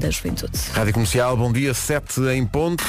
da Juventude. Rádio Comercial, bom dia, 7 em ponto.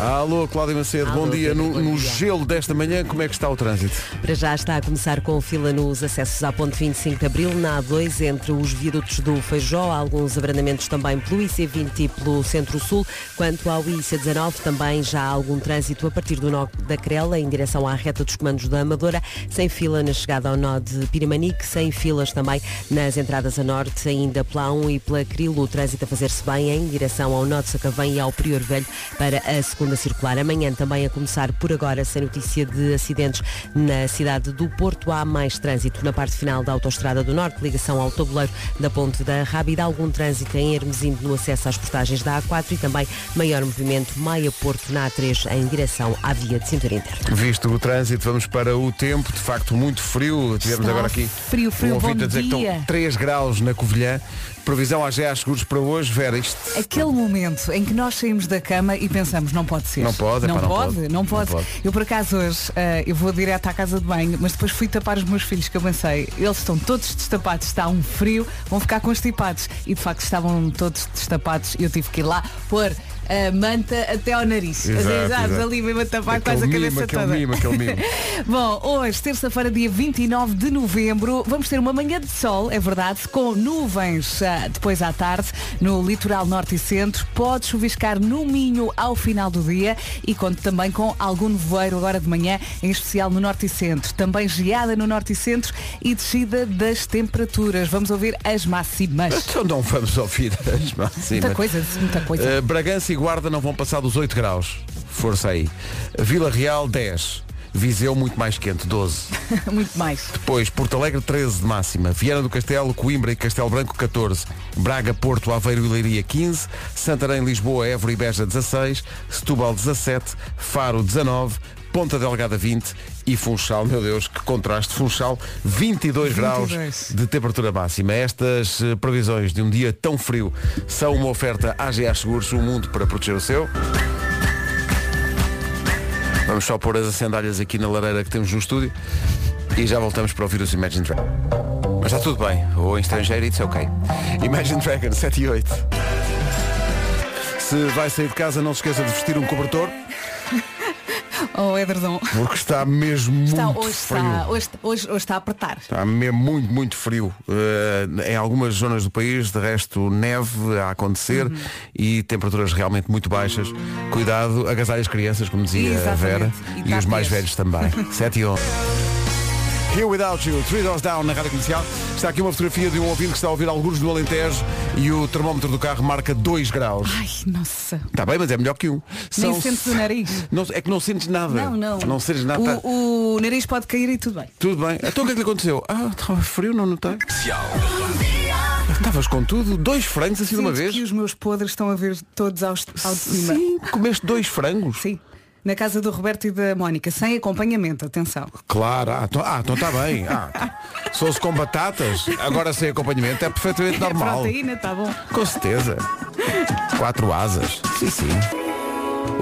Alô, Cláudia Macedo, Alô, bom dia. Pedro, No, bom no dia. gelo desta manhã, como é que está o trânsito? Para já está a começar com fila nos acessos à ponte 25 de Abril, na A2, entre os viadutos do Feijó, há alguns abrandamentos também pelo IC20 e pelo Centro-Sul. Quanto ao IC19, também já há algum trânsito a partir do nó da Crela, em direção à reta dos comandos da Amadora, sem fila na chegada ao nó de Piramanique, sem filas também nas entradas a norte, ainda pela A1 e pela Crilo, o trânsito a fazer-se bem em direção ao nó de Sacavém e ao Prior Velho para a segunda circular. Amanhã também a começar por agora, sem notícia de acidentes na cidade do Porto. Há mais trânsito na parte final da Autostrada do Norte, ligação ao tabuleiro da Ponte da Rábida. Algum trânsito em Hermesinde no acesso às portagens da A4 e também maior movimento Maia-Porto na A3 em direção à via de cintura interna. Visto o trânsito, vamos para o tempo, de facto muito frio. Tivemos Está agora aqui frio, frio, um ouvinte bom a dizer que dia. estão 3 graus na Covilhã. Previsão à GA Seguros para hoje, Vera, isto Aquele momento em que nós saímos da cama e pensamos, não pode ser. Não pode, não, epá, não pode, pode. não pode. Não pode. Eu por acaso hoje, eh, eu vou direto à casa de banho, mas depois fui tapar os meus filhos que eu pensei, eles estão todos destapados, está um frio, vão ficar constipados. E de facto estavam todos destapados e eu tive que ir lá pôr a manta até ao nariz. Exato, Exato, exato. ali mesmo a tapar quase a cabeça toda. mimo, aquele mimo. Bom, hoje, terça-feira, dia 29 de novembro, vamos ter uma manhã de sol, é verdade, com nuvens ah, depois à tarde no litoral norte e centro. Pode chuviscar no Minho ao final do dia e conto também com algum nevoeiro agora de manhã, em especial no norte e centro. Também geada no norte e centro e descida das temperaturas. Vamos ouvir as máximas. Então não vamos ouvir as máximas. Muita coisa, muita coisa. Uh, Bragança e Guarda não vão passar dos 8 graus. Força aí. Vila Real 10. Viseu muito mais quente, 12. Muito mais. Depois, Porto Alegre 13 de máxima. Viana do Castelo, Coimbra e Castelo Branco 14. Braga, Porto, Aveiro e Leiria 15. Santarém, Lisboa, Évora e Beja 16. Setúbal 17. Faro 19. Ponta Delgada 20 e Funchal, meu Deus, que contraste, Funchal 22, 22. graus de temperatura máxima. Estas eh, previsões de um dia tão frio são uma oferta AGA Seguros, um mundo para proteger o seu. Vamos só pôr as sandálias aqui na lareira que temos no estúdio e já voltamos para ouvir os Imagine Dragons. Mas está tudo bem, ou em estrangeiro, it's ok. Imagine Dragons 7 e 8. Se vai sair de casa, não se esqueça de vestir um cobertor, Oh, Edredon. porque está mesmo Está, muito hoje, frio. está, hoje, hoje, hoje está a apertar. Está mesmo muito, muito frio. Eh, em algumas zonas do país, de resto, neve a acontecer Uhum. e temperaturas realmente muito baixas. Cuidado, agasalhe as crianças, como dizia a Exatamente. Vera, E e, os mais tapes. velhos também. 7 e 11. Here Without You, Three Doors Down na Rádio Comercial. Está aqui uma fotografia de um ouvinte que está a ouvir alguns do Alentejo e o termómetro do carro marca 2 graus. Ai, nossa. Está bem, mas é melhor que um. Nem São- sentes o nariz. Não, é que não sentes nada. Não, não. Não sentes nada. tá- O, o nariz pode cair e tudo bem. Tudo bem. Então o que é que lhe aconteceu? Ah, estava frio, não notei. Estavas com tudo, dois frangos assim de uma vez? que os meus podres estão a ver todos ao, ao de cima. Sim, comeste dois frangos? Sim. Na casa do Roberto e da Mónica, sem acompanhamento, atenção. Claro, ah, então, ah, então está bem. Ah, se fosse com batatas, agora sem acompanhamento, é perfeitamente normal. Proteína, tá bom. Com certeza. Quatro asas. Sim, sim.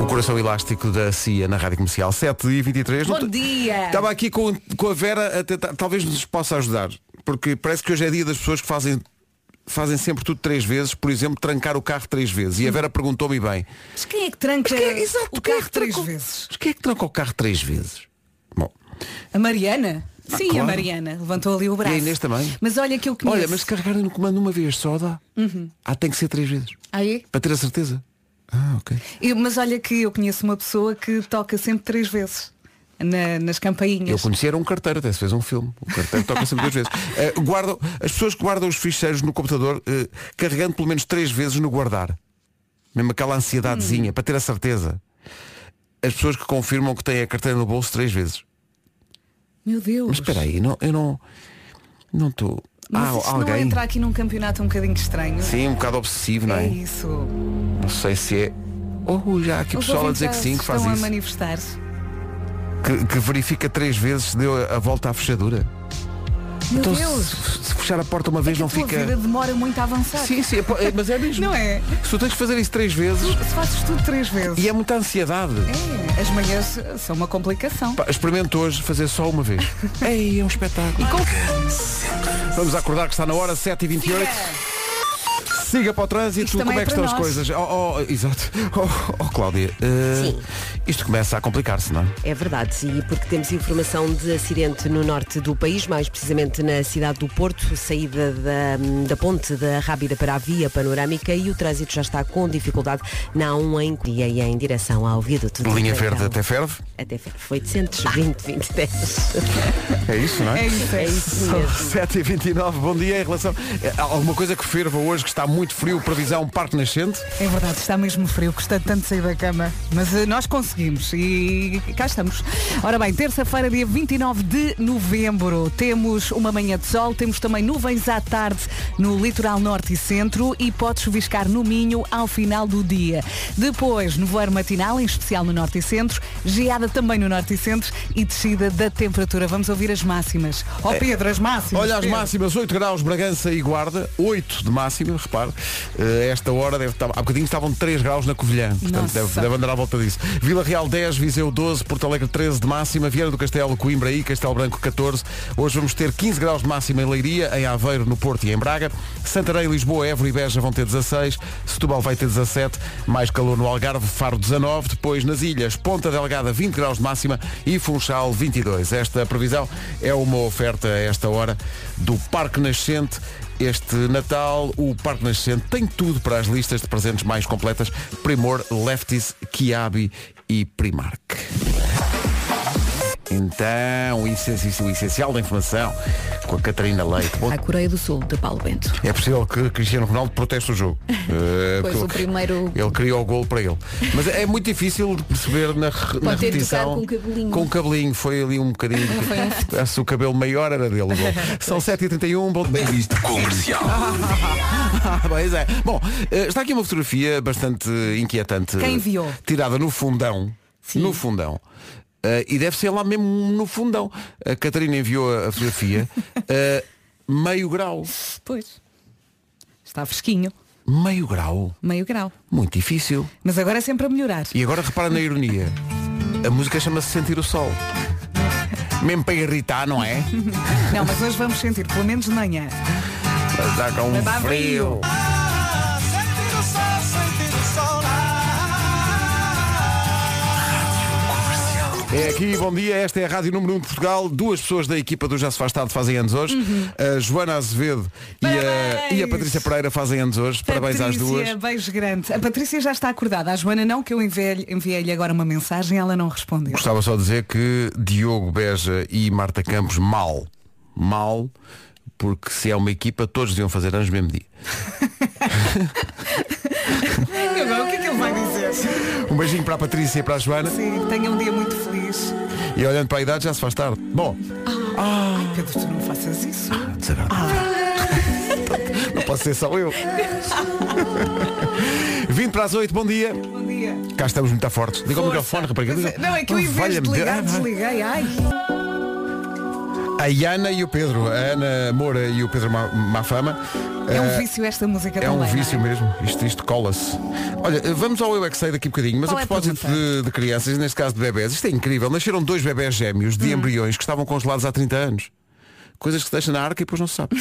O coração elástico da CIA na Rádio Comercial 7 e 23 Bom dia! Estava aqui com, com a Vera a tentar, talvez nos possa ajudar. Porque parece que hoje é dia das pessoas que fazem, fazem sempre tudo três vezes, por exemplo, trancar o carro três vezes. E a Vera perguntou-me bem, Mas quem é que tranca quem é- exato, o é carro que três vezes? Mas quem é que tranca o carro três vezes? Bom, A Mariana? Sim, claro. a Mariana. Levantou ali o braço. E a Inês também. Mas olha que eu conheço. olha, mas se carregarem no comando uma vez só dá. Ah, tem que ser três vezes. Ah, é? Para ter a certeza. Ah, ok. Eu- mas olha que eu conheço uma pessoa que toca sempre três vezes. Na- nas Eu campainhas. conheci era um carteiro, até se fez um filme. O carteiro toca sempre duas vezes. Eh, guardam, as pessoas que guardam os ficheiros no computador, eh, carregando pelo menos três vezes no guardar. Mesmo aquela ansiedadezinha, para ter a certeza. As pessoas que confirmam que têm a carteira no bolso três vezes. Meu Deus. Mas espera aí, não, eu não. Não estou. Mas Ah, isto não alguém. entra aqui num campeonato um bocadinho estranho. Sim, um bocado obsessivo, não É é? isso. Não sei se é. Oh, já há aqui Os pessoal a dizer que sim, que faz estão a isso. Que, que verifica três vezes se deu a, a volta à fechadura. Meu então, Deus. se, se fechar a porta uma É vez que não a fica. vida demora muito a avançar. Sim, sim, é é- mas é mesmo. Não é? Se tu tens que fazer isso três vezes Se fazes tudo três vezes. e é muita ansiedade. É, as manhãs são uma complicação. Pá, Experimento hoje fazer só uma vez. Ei, é um espetáculo. Vamos acordar que está na hora 7h28. Siga para o trânsito, Isto como é é que estão as nós. coisas? Oh, oh, exato. Oh, oh, Cláudia, eh, Sim. isto começa a complicar-se, não é? É verdade, e porque temos informação de acidente no norte do país, mais precisamente na cidade do Porto, saída da, da ponte da Rábida para a via panorâmica e o trânsito já está com dificuldade na A1 em Coria e em direção ao viaduto. Linha verde até ferve. Até ferve. 820, 20, 10. É isso, não é? É isso, é isso. mesmo. 7h29, bom dia em relação. eh, há Alguma coisa que ferva hoje, que está muito frio, previsão Parque Nascente? É verdade, está mesmo frio, custa tanto sair da cama. Mas eh, nós conseguimos e cá estamos. Ora bem, terça-feira, dia 29 de novembro, temos uma manhã de sol, temos também nuvens à tarde no litoral norte e centro e pode chuviscar no Minho ao final do dia. Depois, nevoeiro matinal, em especial no norte e centro, geada também no norte e centro e descida da temperatura. Vamos ouvir as máximas. Ó Pedro, as máximas. Olha as Pedro. máximas, 8 graus, Bragança e Guarda, 8 de máxima, repare. Eh, esta hora deve estar. Há bocadinho estavam 3 graus na Covilhã, portanto deve, deve andar à volta disso. Vila Real 10, Viseu 12, Porto Alegre 13 de máxima, Vieira do Castelo, Coimbra e Castelo Branco 14. Hoje vamos ter 15 graus de máxima em Leiria, em Aveiro, no Porto e em Braga. Santarém, Lisboa, Évora e Beja vão ter 16. Setúbal vai ter 17. Mais calor no Algarve, Faro 19. Depois nas ilhas, Ponta Delgada 20 graus de máxima e Funchal 22. Esta previsão é uma oferta a esta hora do Parque Nascente. Este Natal, o Parque Nascente tem tudo para as listas de presentes mais completas. Primor, Lefties, Kiabi e Primark. Então, o essencial, o essencial da informação com a Catarina Leite. Bom, A Coreia do Sul, de Paulo Bento. é possível que Cristiano Ronaldo proteste o jogo. Eh, Pois o primeiro- Ele criou o gol para ele. Mas é muito difícil de perceber na, na Pode ter repetição. com o cabelinho. Com o cabelinho. Foi ali um bocadinho. Se o cabelo maior era dele. o gol. São 7h31. Bom... Bem visto comercial. Pois é. Bom, eh, está aqui uma fotografia bastante inquietante. Quem enviou? Tirada no fundão. No fundão. Eh, e deve ser lá mesmo no fundão. A Catarina enviou a a fotografia. eh, meio grau. Pois. Está fresquinho, Meio grau. meio grau. Muito difícil. Mas agora é sempre a melhorar. E agora repara na ironia. A música chama-se Sentir o Sol. Mesmo para irritar, não é? Não, mas hoje vamos sentir, pelo menos de manhã. Mas Está com um frio. frio. É aqui, bom dia. Esta é a Rádio Número 1 de Portugal. Duas pessoas da equipa do Já se faz tarde fazem anos hoje. A Joana Azevedo e a, Uhum. E a Patrícia Pereira fazem anos hoje. Parabéns às duas. Patrícia, beijo grande. A Patrícia já está acordada. A Joana não, que eu enviei-lhe enviei agora uma mensagem, ela não respondeu. Gostava só de dizer que Diogo Beja e Marta Campos mal. Mal, porque se é uma equipa, todos deviam fazer anos no mesmo dia. O que é que ele vai dizer? Um beijinho para a Patrícia e para a Joana. Sim, tenha um dia muito feliz. E olhando para a idade já se faz tarde. Bom, Ai, Pedro, tu não faças isso. desagradável. Não posso ser só eu. 20 para as 8, bom dia. Bom dia. Cá estamos muito fortes. Liga o microfone, rapariga. É. Não, é que eu em vez de ligar, desliguei. Ai. A Ana e o Pedro, a Ana Moura e o Pedro Ma- Mafama. É um eh, vício esta música É um também. não vício mesmo, isto, isto cola-se. Olha, vamos ao Eu é que Sei daqui a bocadinho, mas Qual a é a propósito pergunta? de, de crianças, neste caso de bebés, isto é incrível. Nasceram dois bebés gêmeos Hum. de embriões que estavam congelados há 30 anos. Coisas que se deixam na arca e depois não se sabe.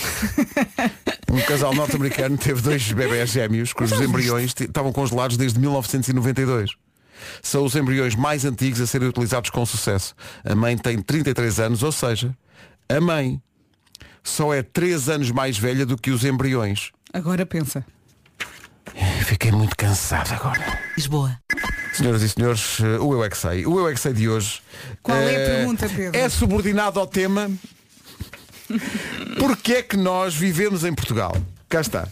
um casal norte-americano teve dois bebés gêmeos cujos embriões t- estavam congelados desde 1992. São os embriões mais antigos a serem utilizados com sucesso. A mãe tem 33 anos, ou seja, a mãe só é 3 anos mais velha do que os embriões. Agora pensa. Fiquei muito cansado agora. Lisboa. Senhoras e senhores, eh, o Eu é que sei. O Eu é que sei de hoje. Qual é a eh, pergunta, Pedro? É subordinado ao tema Porquê é que nós vivemos em Portugal? Cá está.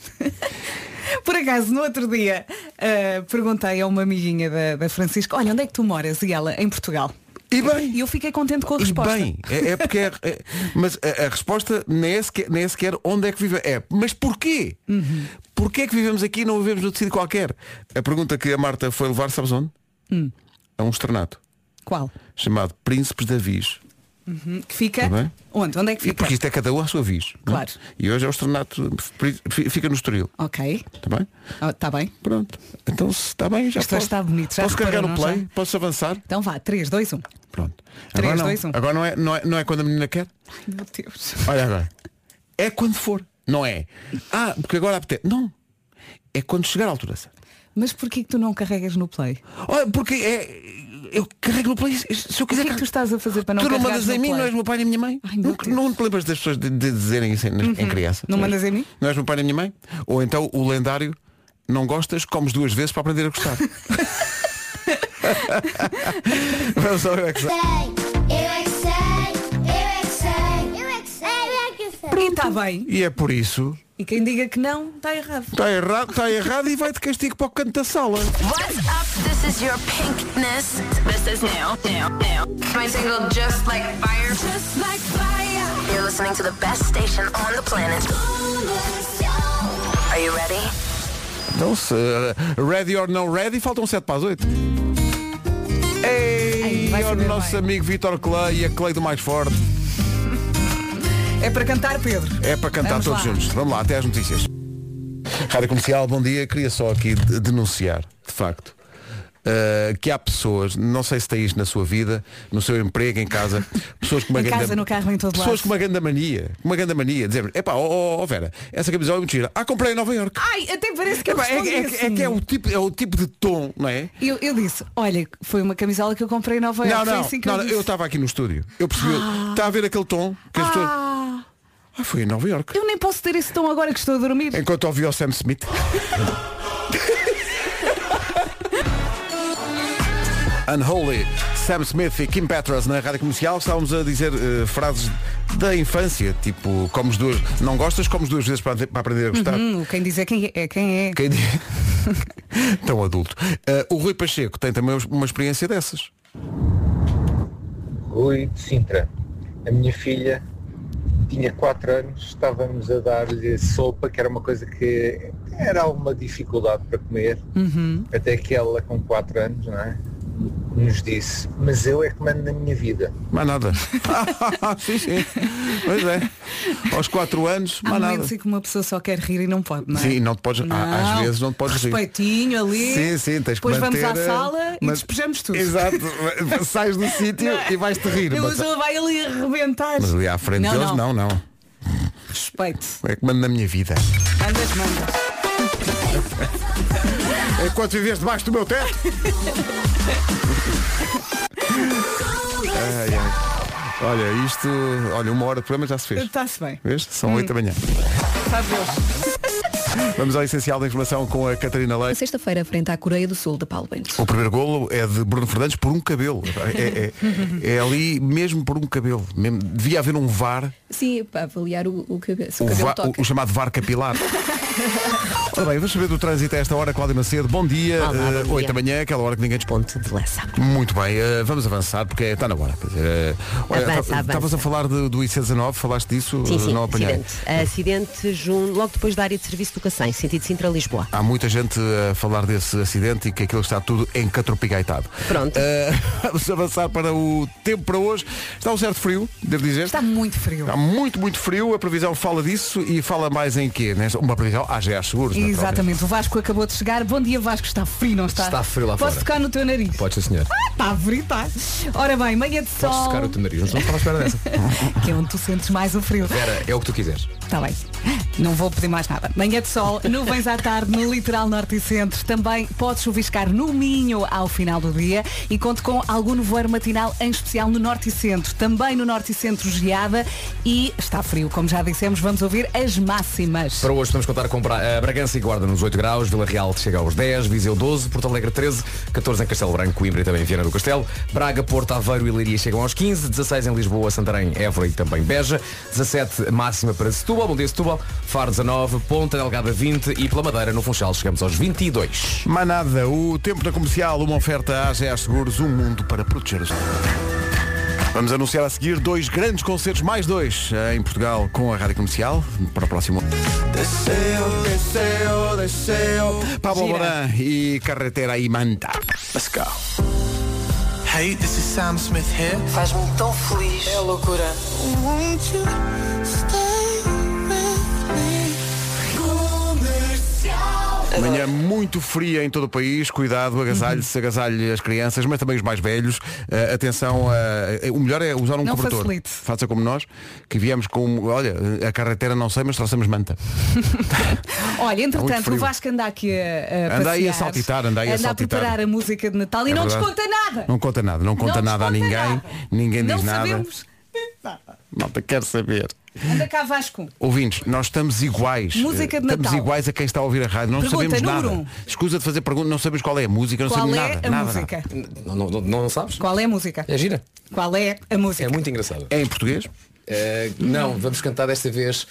Por acaso, no outro dia, ah, perguntei a uma amiguinha da, da Francisca, olha, onde é que tu moras? E ela, em Portugal. E bem. E eu fiquei contente com a E resposta. bem, é, é porque é, é- mas a, a resposta nem é, sequer, nem é sequer onde é que vive. É, mas porquê? Uhum. Porquê é que vivemos aqui e não vivemos no sítio qualquer? A pergunta que a Marta foi levar, sabes onde? Hum. A um externato Qual? chamado Príncipes da Viz. Que fica? Tá. Onde? Onde é que E fica? porque isto é cada um à sua não é? Claro. E hoje é o externato, fi- fica no Estoril. Ok. Está bem? Está bem. Pronto. Então se está bem, já Isto posso. está bonito, já posso carregar no não play? já? Posso avançar? Então vá, 3, 2, 1. Pronto. Três, agora não. dois, um. Agora não é, não, é, não é quando a menina quer? Ai meu Deus. Olha agora. É quando for. Não é? Ah, porque agora apetece. Não. é quando chegar à altura certa. Mas porquê que tu não carregas no play? Olha, porque é. Eu carrego no play. Se eu O quiser. que é que tu estás a fazer para não tu não mandas em mim, play? não és meu pai nem minha mãe. Ai, não. Uhum. não te lembras das pessoas de, de dizerem isso em, em criança? Não mandas em mim? Não és meu pai nem minha mãe? Ou então o lendário, não gostas, comes duas vezes para aprender a gostar. Vamos ao Eu é que sei. Eu é que sei, eu é que sei, eu é que sei, eu é que sei. E está bem. E é por isso. E quem diga que não, está errado. Está errado, está errado e vai de castigo para o canto da sala. What's up? This is your pinkness. This is new, new, new. My single, Just Like Fire. Just Like Fire. You're listening to the best station on the planet. Are you ready? Então, se uh, ready or no ready, faltam 7 para as 8. Vai o saber nosso bem. amigo Vitor Clay e a Clay do Mais Forte. É para cantar, Pedro. É para cantar Vamos todos lá. juntos. Vamos lá, até às notícias. Rádio Comercial, bom dia. Queria só aqui de- denunciar, de facto, uh, que há pessoas, não sei se tem isto na sua vida, no seu emprego, em casa, pessoas com uma Em grande- casa, no carro, em todo Pessoas lado. com uma grande mania, uma grande mania, dizer, epá, ó ó, ó, Vera, essa camisola é muito gira. Ah, comprei em Nova Iorque. Ai, até parece que eu Epá, é, é- é assim. que é o, tipo, é o tipo de tom, não é? eu, eu disse, olha, foi uma camisola que eu comprei em Nova Não, Iorque. Foi não, assim não, eu não, estava aqui no estúdio. Eu percebi, está a ver aquele tom que as pessoas. Ah, Ah, foi em Nova Iorque. eu nem posso ter esse tom agora que estou a dormir. Enquanto ouvi o Sam Smith. Unholy, Sam Smith e Kim Petras na rádio comercial. Estávamos a dizer eh, frases da infância, tipo, comes duas. Não gostas, comes duas vezes para, para aprender a gostar. Hum, quem diz é quem é. Quem é. Quem diz? Tão adulto. Eh, o Rui Pacheco tem também uma experiência dessas. Rui de Sintra. A minha filha tinha 4 anos, estávamos a dar-lhe sopa, que era uma coisa que era alguma dificuldade para comer, até que ela com 4 anos, não é? Nos disse, mas eu é que mando na minha vida. Mais nada. sim, sim. Pois é. Aos 4 anos, mais nada. momentos em que uma pessoa só quer rir e não pode, não é? Sim, não te podes. há- Às vezes não te podes rir. Respeitinho ali. Sim, sim, tens que Depois manter, vamos à eh, sala e mas- despejamos tudo. Exato. Sais do sítio e vais-te rir. A Mas, vai ali arrebentar. mas ali à frente Não, deles, não. não, não. Respeite. É que mando na minha vida. Andas, mandas. Enquanto vives debaixo do meu teto. Olha, isto. Olha, uma hora de programa já se fez. Está-se bem. Vês? São oito da manhã. Sabe Deus. Vamos ao essencial da informação com a Catarina Leite. Sexta-feira, frente à Coreia do Sul de Paulo Bento. O primeiro golo é de Bruno Fernandes por um cabelo. É, é- é ali mesmo por um cabelo. Mesmo- devia haver um VAR, Sim, para avaliar o, o cabelo. O o, cabelo va- o chamado VAR capilar. Ora bem, vamos saber do trânsito a esta hora, Cláudia Macedo. Bom dia, Olá, bom eh, dia. 8 da manhã, aquela hora que ninguém dispõe. Ponte de Lessa. Muito bem, eh, vamos avançar porque está na hora. Quer dizer, eh, Avança, ta- avança. Estavas a falar de- do IC19, falaste disso? Sim, eh, sim, não apanhei. acidente. Acidente jun- logo depois da área de serviço do Cacém, sentido Sintra-Lisboa. Há muita gente a falar desse acidente e que aquilo está tudo encatropigaitado. Pronto. Eh, vamos avançar para o tempo para hoje. Está um certo frio, devo dizer. Está muito frio. Está muito, muito frio. A previsão fala disso e fala mais em quê? Nesta- Uma previsão AGA Seguros. Exatamente, o Vasco acabou de chegar. Bom dia Vasco, está frio, não está? Está frio lá Posso fora. tocar no teu nariz? Pode ser, senhor. Está frio, está. Ora bem, manhã de sol. Posso tocar o teu nariz. Não estava à espera dessa. Que é onde tu sentes mais o frio. Vera, é o que tu quiseres. Está bem. Não vou pedir mais nada. Manhã de sol, nuvens à tarde no litoral norte e centro. Também pode chuviscar no Minho ao final do dia e conto com algum nevoeiro matinal, em especial no norte e centro. Também no norte e centro geada e está frio, como já dissemos. Vamos ouvir as máximas. Para hoje podemos contar com Bra eh, Bragança e Guarda nos 8 graus, Vila Real chega aos 10, Viseu 12, Porto Alegre 13, 14 em Castelo Branco, Coimbra e também Viana do Castelo, Braga, Porto, Aveiro e Leiria chegam aos 15, 16 em Lisboa, Santarém, Évora e também Beja, 17 máxima para Setúbal, bom dia Setúbal, Faro 19, Ponta Delgada 20 e pela Madeira no Funchal chegamos aos 22. Manada, o tempo da comercial, uma oferta à AGA Seguros, um mundo para proteger os Vamos anunciar a seguir dois grandes concertos, mais dois, em Portugal com a Rádio Comercial, para o próximo ano. Desceu, desceu, desceu. Pablo. Moran e Carretera e Manta. Let's go. Hey, this is Sam Smith here. Faz-me tão feliz. É loucura. Manhã muito fria em todo o país, cuidado, agasalhe-se, agasalhe as crianças, mas também os mais velhos. Uh, atenção, uh, o melhor é usar um Não cobertor. facilite. Faça como nós, que viemos com, olha, a carretera não sei, mas trouxemos manta. Olha, muito entretanto, o Vasco anda aqui a, a Anda aí a saltitar, anda aí a a saltitar. preparar a música de Natal e É não nos verdade. conta nada. Não conta nada, não conta Não nada a ninguém, nada. ninguém não diz nada. sabemos. Malta quer saber. Anda cá Vasco. Ouvintes, nós estamos iguais. Música de Eh, Estamos Natal. iguais a quem está a ouvir a rádio. Não Pergunta sabemos número nada. um. Escusa de fazer perguntas, não sabemos qual é a música, não Qual sabemos é nada. a nada, música? Não, não, não, não sabes? Qual é a música? É gira. Qual é a música? É muito engraçado. É em português? Eh, não, vamos cantar desta vez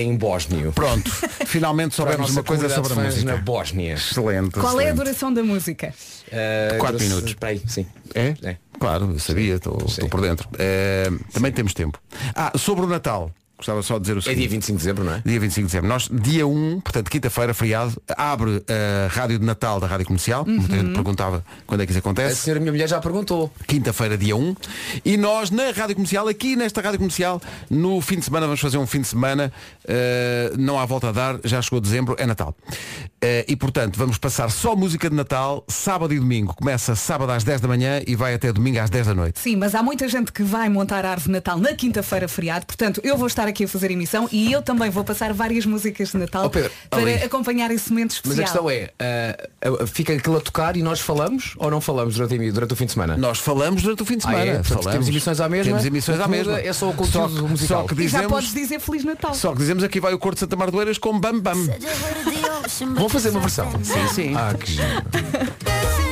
em bósnio. Pronto. Finalmente soubemos uma coisa sobre a música. na Bósnia. Excelente. Qual é a excelente. duração da música? Eh, Quatro minutos. Espera aí, sim. É? É. Claro, eu sabia, estou por dentro. Eh, também temos tempo. Ah, sobre o Natal, gostava só de dizer o É seguinte. dia 25 de dezembro, não é? Dia 25 de dezembro. Nós, dia 1, portanto, quinta-feira, feriado, abre a rádio de Natal da Rádio Comercial. Muita Uhum. gente perguntava quando é que isso A acontece. senhora minha mulher já perguntou. Quinta-feira, dia 1. E nós, na Rádio Comercial, aqui nesta Rádio Comercial, no fim de semana, vamos fazer um fim de semana. eh, não há volta a dar, já chegou dezembro, é Natal. Eh, e, portanto, vamos passar só música de Natal, sábado e domingo. Começa sábado às 10 da manhã e vai até domingo às 10 da noite. Sim, mas há muita gente que vai montar a árvore de Natal na quinta-feira feriado, portanto eu vou estar aqui a fazer emissão e eu também vou passar várias músicas de Natal Oh, Pedro, para ali. acompanhar esse momento especial. Mas a questão é, eh, fica aquilo a tocar e nós falamos ou não falamos durante, durante o fim de semana? Nós falamos durante o fim de Ah, semana. é? Portanto, falamos. temos emissões à mesma? Temos emissões à mesma. é só o conteúdo Só que- musical. Só que E já dizemos, podes dizer Feliz Natal. só que dizemos aqui vai o Corte de Santa Mar do Eiras com Bam Bam. Vão fazer uma versão. Sim, sim. Ah, que giro.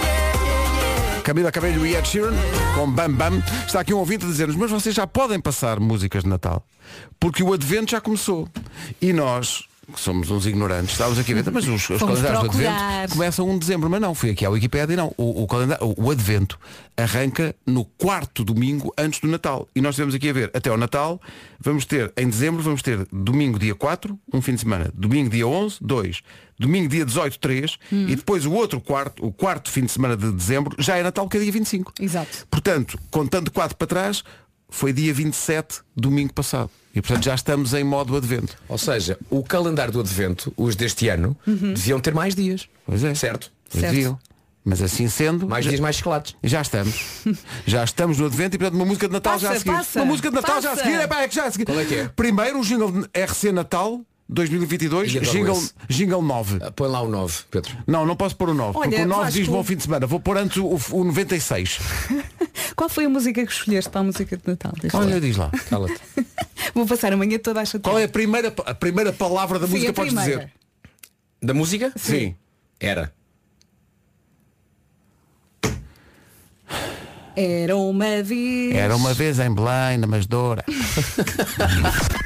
Camila Cabello e Ed Sheeran com Bam Bam. Está aqui um ouvinte a dizer-nos, mas vocês já podem passar músicas de Natal, porque o Advento já começou. E nós, somos uns ignorantes, estávamos aqui a ver, mas os, os calendários do procurar. Advento começam 1 de dezembro, mas não, fui aqui à Wikipédia e não. O, o calendário, o Advento arranca no quarto domingo antes do Natal. E nós estivemos aqui a ver, até ao Natal, vamos ter, em dezembro, vamos ter domingo dia 4, um fim de semana, domingo dia 11, 2, domingo dia 18, 3, e depois o outro quarto, o quarto fim de semana de dezembro, já é Natal, que é dia 25. Exato. Portanto, contando 4 para trás, foi dia 27, domingo passado. E portanto já estamos em modo advento. Ou seja, o calendário do Advento, os deste ano, deviam ter mais dias. Pois é. Certo? Certo. Mas assim sendo, Mais já, dias mais chocolates. já estamos. já estamos no advento e portanto uma música de Natal já a Passa, seguir. passa, uma música de Natal já a passa. seguir. É, pá, é que já a seguir. Qual é que é? Primeiro o jingle de RC Natal 2022, E adoro jingle, esse. jingle 9. Ah, Põe lá o 9, Pedro. Não, não posso pôr o 9, Olha, porque o 9 Vasco- diz bom fim de semana. Vou pôr antes o, o 96. Qual foi a música que escolheste para a música de Natal? Deixa Olha, lá. diz lá. Cala-te. Vou passar a manhã toda a chatear. Qual é a primeira, a primeira palavra da Sim, música que podes dizer? Da música? Sim. Era. Era uma vez. Era uma vez em Belém, na Masdoura.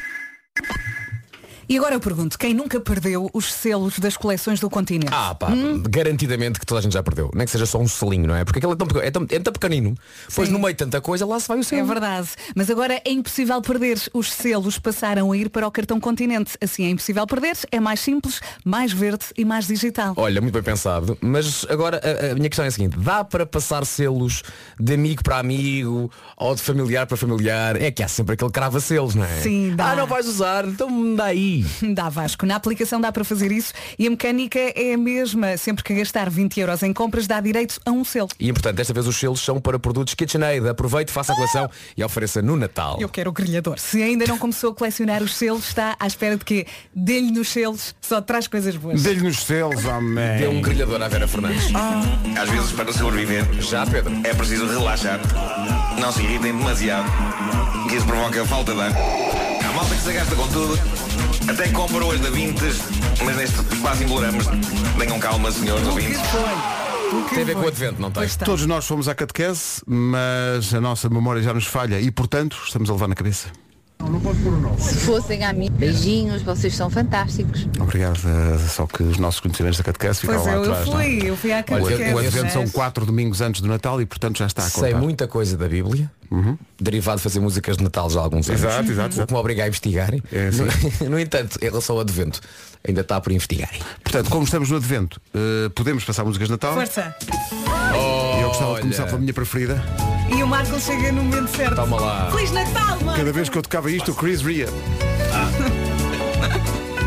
E agora eu pergunto, quem nunca perdeu os selos das coleções do continente? Ah, pá, garantidamente que toda a gente já perdeu. Nem que seja só um selinho, não é? Porque aquele é tão, é tão, é tão pequenino. Pois Sim. no meio de tanta coisa, lá se vai o É selo. verdade. Mas agora é impossível perder. Os selos passaram a ir para o cartão continente. Assim é impossível perder, é mais simples, mais verde e mais digital. Olha, muito bem pensado. Mas agora a, a minha questão é a seguinte: dá para passar selos de amigo para amigo ou de familiar para familiar? É que há sempre aquele crava selos, não é? Sim, dá. Ah, não vais usar, então dá aí. Dá Vasco. Na aplicação dá para fazer isso e a mecânica é a mesma. Sempre que gastar 20 euros em compras dá direito a um selo. E importante, desta vez os selos são para produtos KitchenAid. Aproveite, faça a coleção e ofereça no Natal. Eu quero o grelhador. Se ainda não começou a colecionar os selos, está à espera de que dê-lhe nos selos, só traz coisas boas. Dê-lhe nos selos, homem. Dê um grelhador à Vera Fernandes. Às vezes, para sobreviver, Já, Pedro. é preciso relaxar. Não se irritem demasiado, que isso provoca falta de ar. Malta que se gasta com tudo, até compra hoje da Vintes, mas neste espaço imploramos. Tenham calma, senhores ouvintes. Tem a ver com o advento, não tem? Todos nós fomos à catequese, mas a nossa memória já nos falha e, portanto, estamos a levar na cabeça. Se fossem a mim, beijinhos, vocês são fantásticos. Obrigado. eh, Só que os nossos conhecimentos da catequese ficaram Pois lá é, eu atrás. não é? fui, eu fui à O, catequese. o advento são quatro domingos antes do Natal e, portanto, já está a contar. Sei muita coisa da Bíblia, derivado de fazer músicas de Natal já há alguns anos. Exato, exato, O exato. que me obriga a investigar. É, no, no entanto, em relação ao advento, ainda está por investigar. Portanto, como estamos no advento, eh, podemos passar músicas de Natal. Força. E eu gostava de começar pela minha preferida. E o Marco chega no momento certo. Toma lá. Feliz Natal, Marco! Cada vez que eu tocava isto, o Chris ria.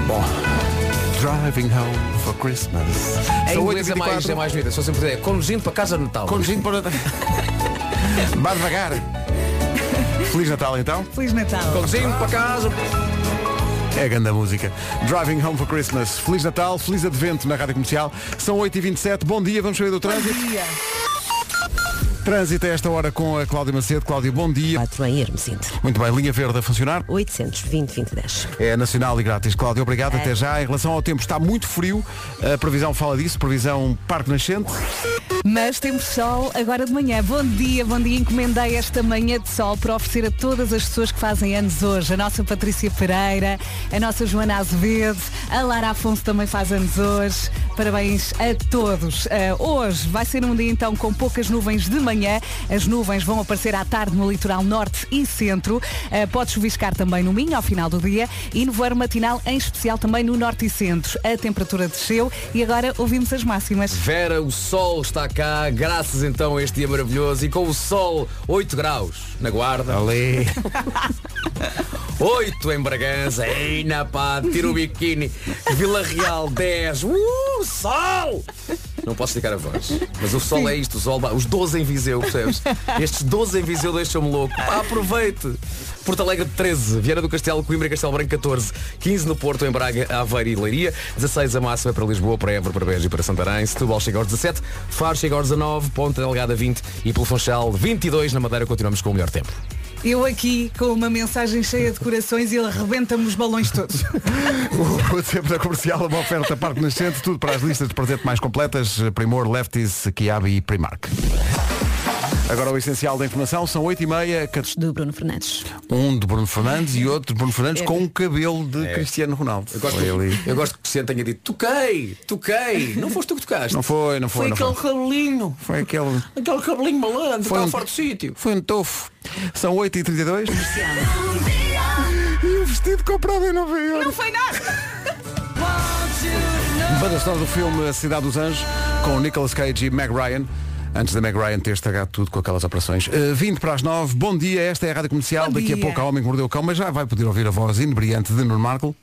Bom, Driving home for Christmas. Em São inglês é 8h24. mais, é mais vida. Só sempre é conduzindo para casa de Natal. Conduzindo para... Vá devagar. Feliz Natal então. Feliz Natal. Conduzindo para casa. É a grande música. Driving Home for Christmas. Feliz Natal, feliz Advento na Rádio Comercial. São 8h27. Bom dia, vamos saber do trânsito. Trânsito a esta hora com a Cláudia Macedo. Cláudia, bom dia. 4 em Hermesinde. Muito bem, linha verde a funcionar. 820 2010. É nacional e grátis. Cláudia, obrigado. É. Até já. Em relação ao tempo, está muito frio. A previsão fala disso. Previsão Parque Nascente. Mas temos sol agora de manhã. Bom dia, bom dia. Encomendei esta manhã de sol para oferecer a todas as pessoas que fazem anos hoje. A nossa Patrícia Pereira, a nossa Joana Azevedo, a Lara Afonso também faz anos hoje. Parabéns a todos. Ah, hoje vai ser um dia então com poucas nuvens de manhã. As nuvens vão aparecer à tarde no litoral norte e centro. Ah, pode chuviscar também no Minho ao final do dia e no voar matinal, em especial também no norte e centro. A temperatura desceu e agora ouvimos as máximas. Vera, o sol está cá, graças então a este dia maravilhoso e com o sol 8 graus na guarda. Ali. 8 em Bragança, ei na pá, tira o biquíni, Vila Real 10, uh, sol! Não posso esticar a voz, mas o sol é isto, o sol, os 12 em Viseu, percebes? Estes 12 em Viseu deixam-me louco. Pá, aproveite! Porto Alegre 13, Vieira do Castelo, Coimbra e Castelo Branco 14, 15 no Porto, em Braga, Aveiro e Leiria, 16 a máxima para Lisboa, para Évora, para Beja e para Santarém, Setúbal chega aos 17, Faro chega aos 19, Ponta Delgada 20 e pelo Funchal 22, na Madeira continuamos com o melhor tempo. Eu aqui com uma mensagem cheia de corações e ele arrebenta-me os balões todos. O tempo da comercial, uma oferta Parque Nascente, tudo para as listas de presente mais completas, Primor, Lefties, Kiabi e Primark. Agora o essencial da informação, são 8h30, Do Bruno Fernandes. um de Bruno Fernandes e outro de Bruno Fernandes com um cabelo de Cristiano Ronaldo. Eu gosto, ali. eu gosto que o Cristiano tenha dito toquei, toquei. Não foste tu que tocaste. Não foi, não foi, Foi não aquele foi. cabelinho. Foi aquele. Aquele cabelinho malandro, Foi um- fora do sítio. Foi um tofo. São 8h32. E o vestido comprado em Nova Iorque. Não foi nada! Banda sonora do filme A Cidade dos Anjos, com Nicolas Cage e Meg Ryan. Antes da Meg Ryan ter estragado tudo com aquelas operações. Uh, 20 para as 9, bom dia, esta é a Rádio Comercial. Bom Daqui a dia. pouco há Homem que Mordeu o Cão, mas já vai poder ouvir a voz inebriante de Nuno Marco.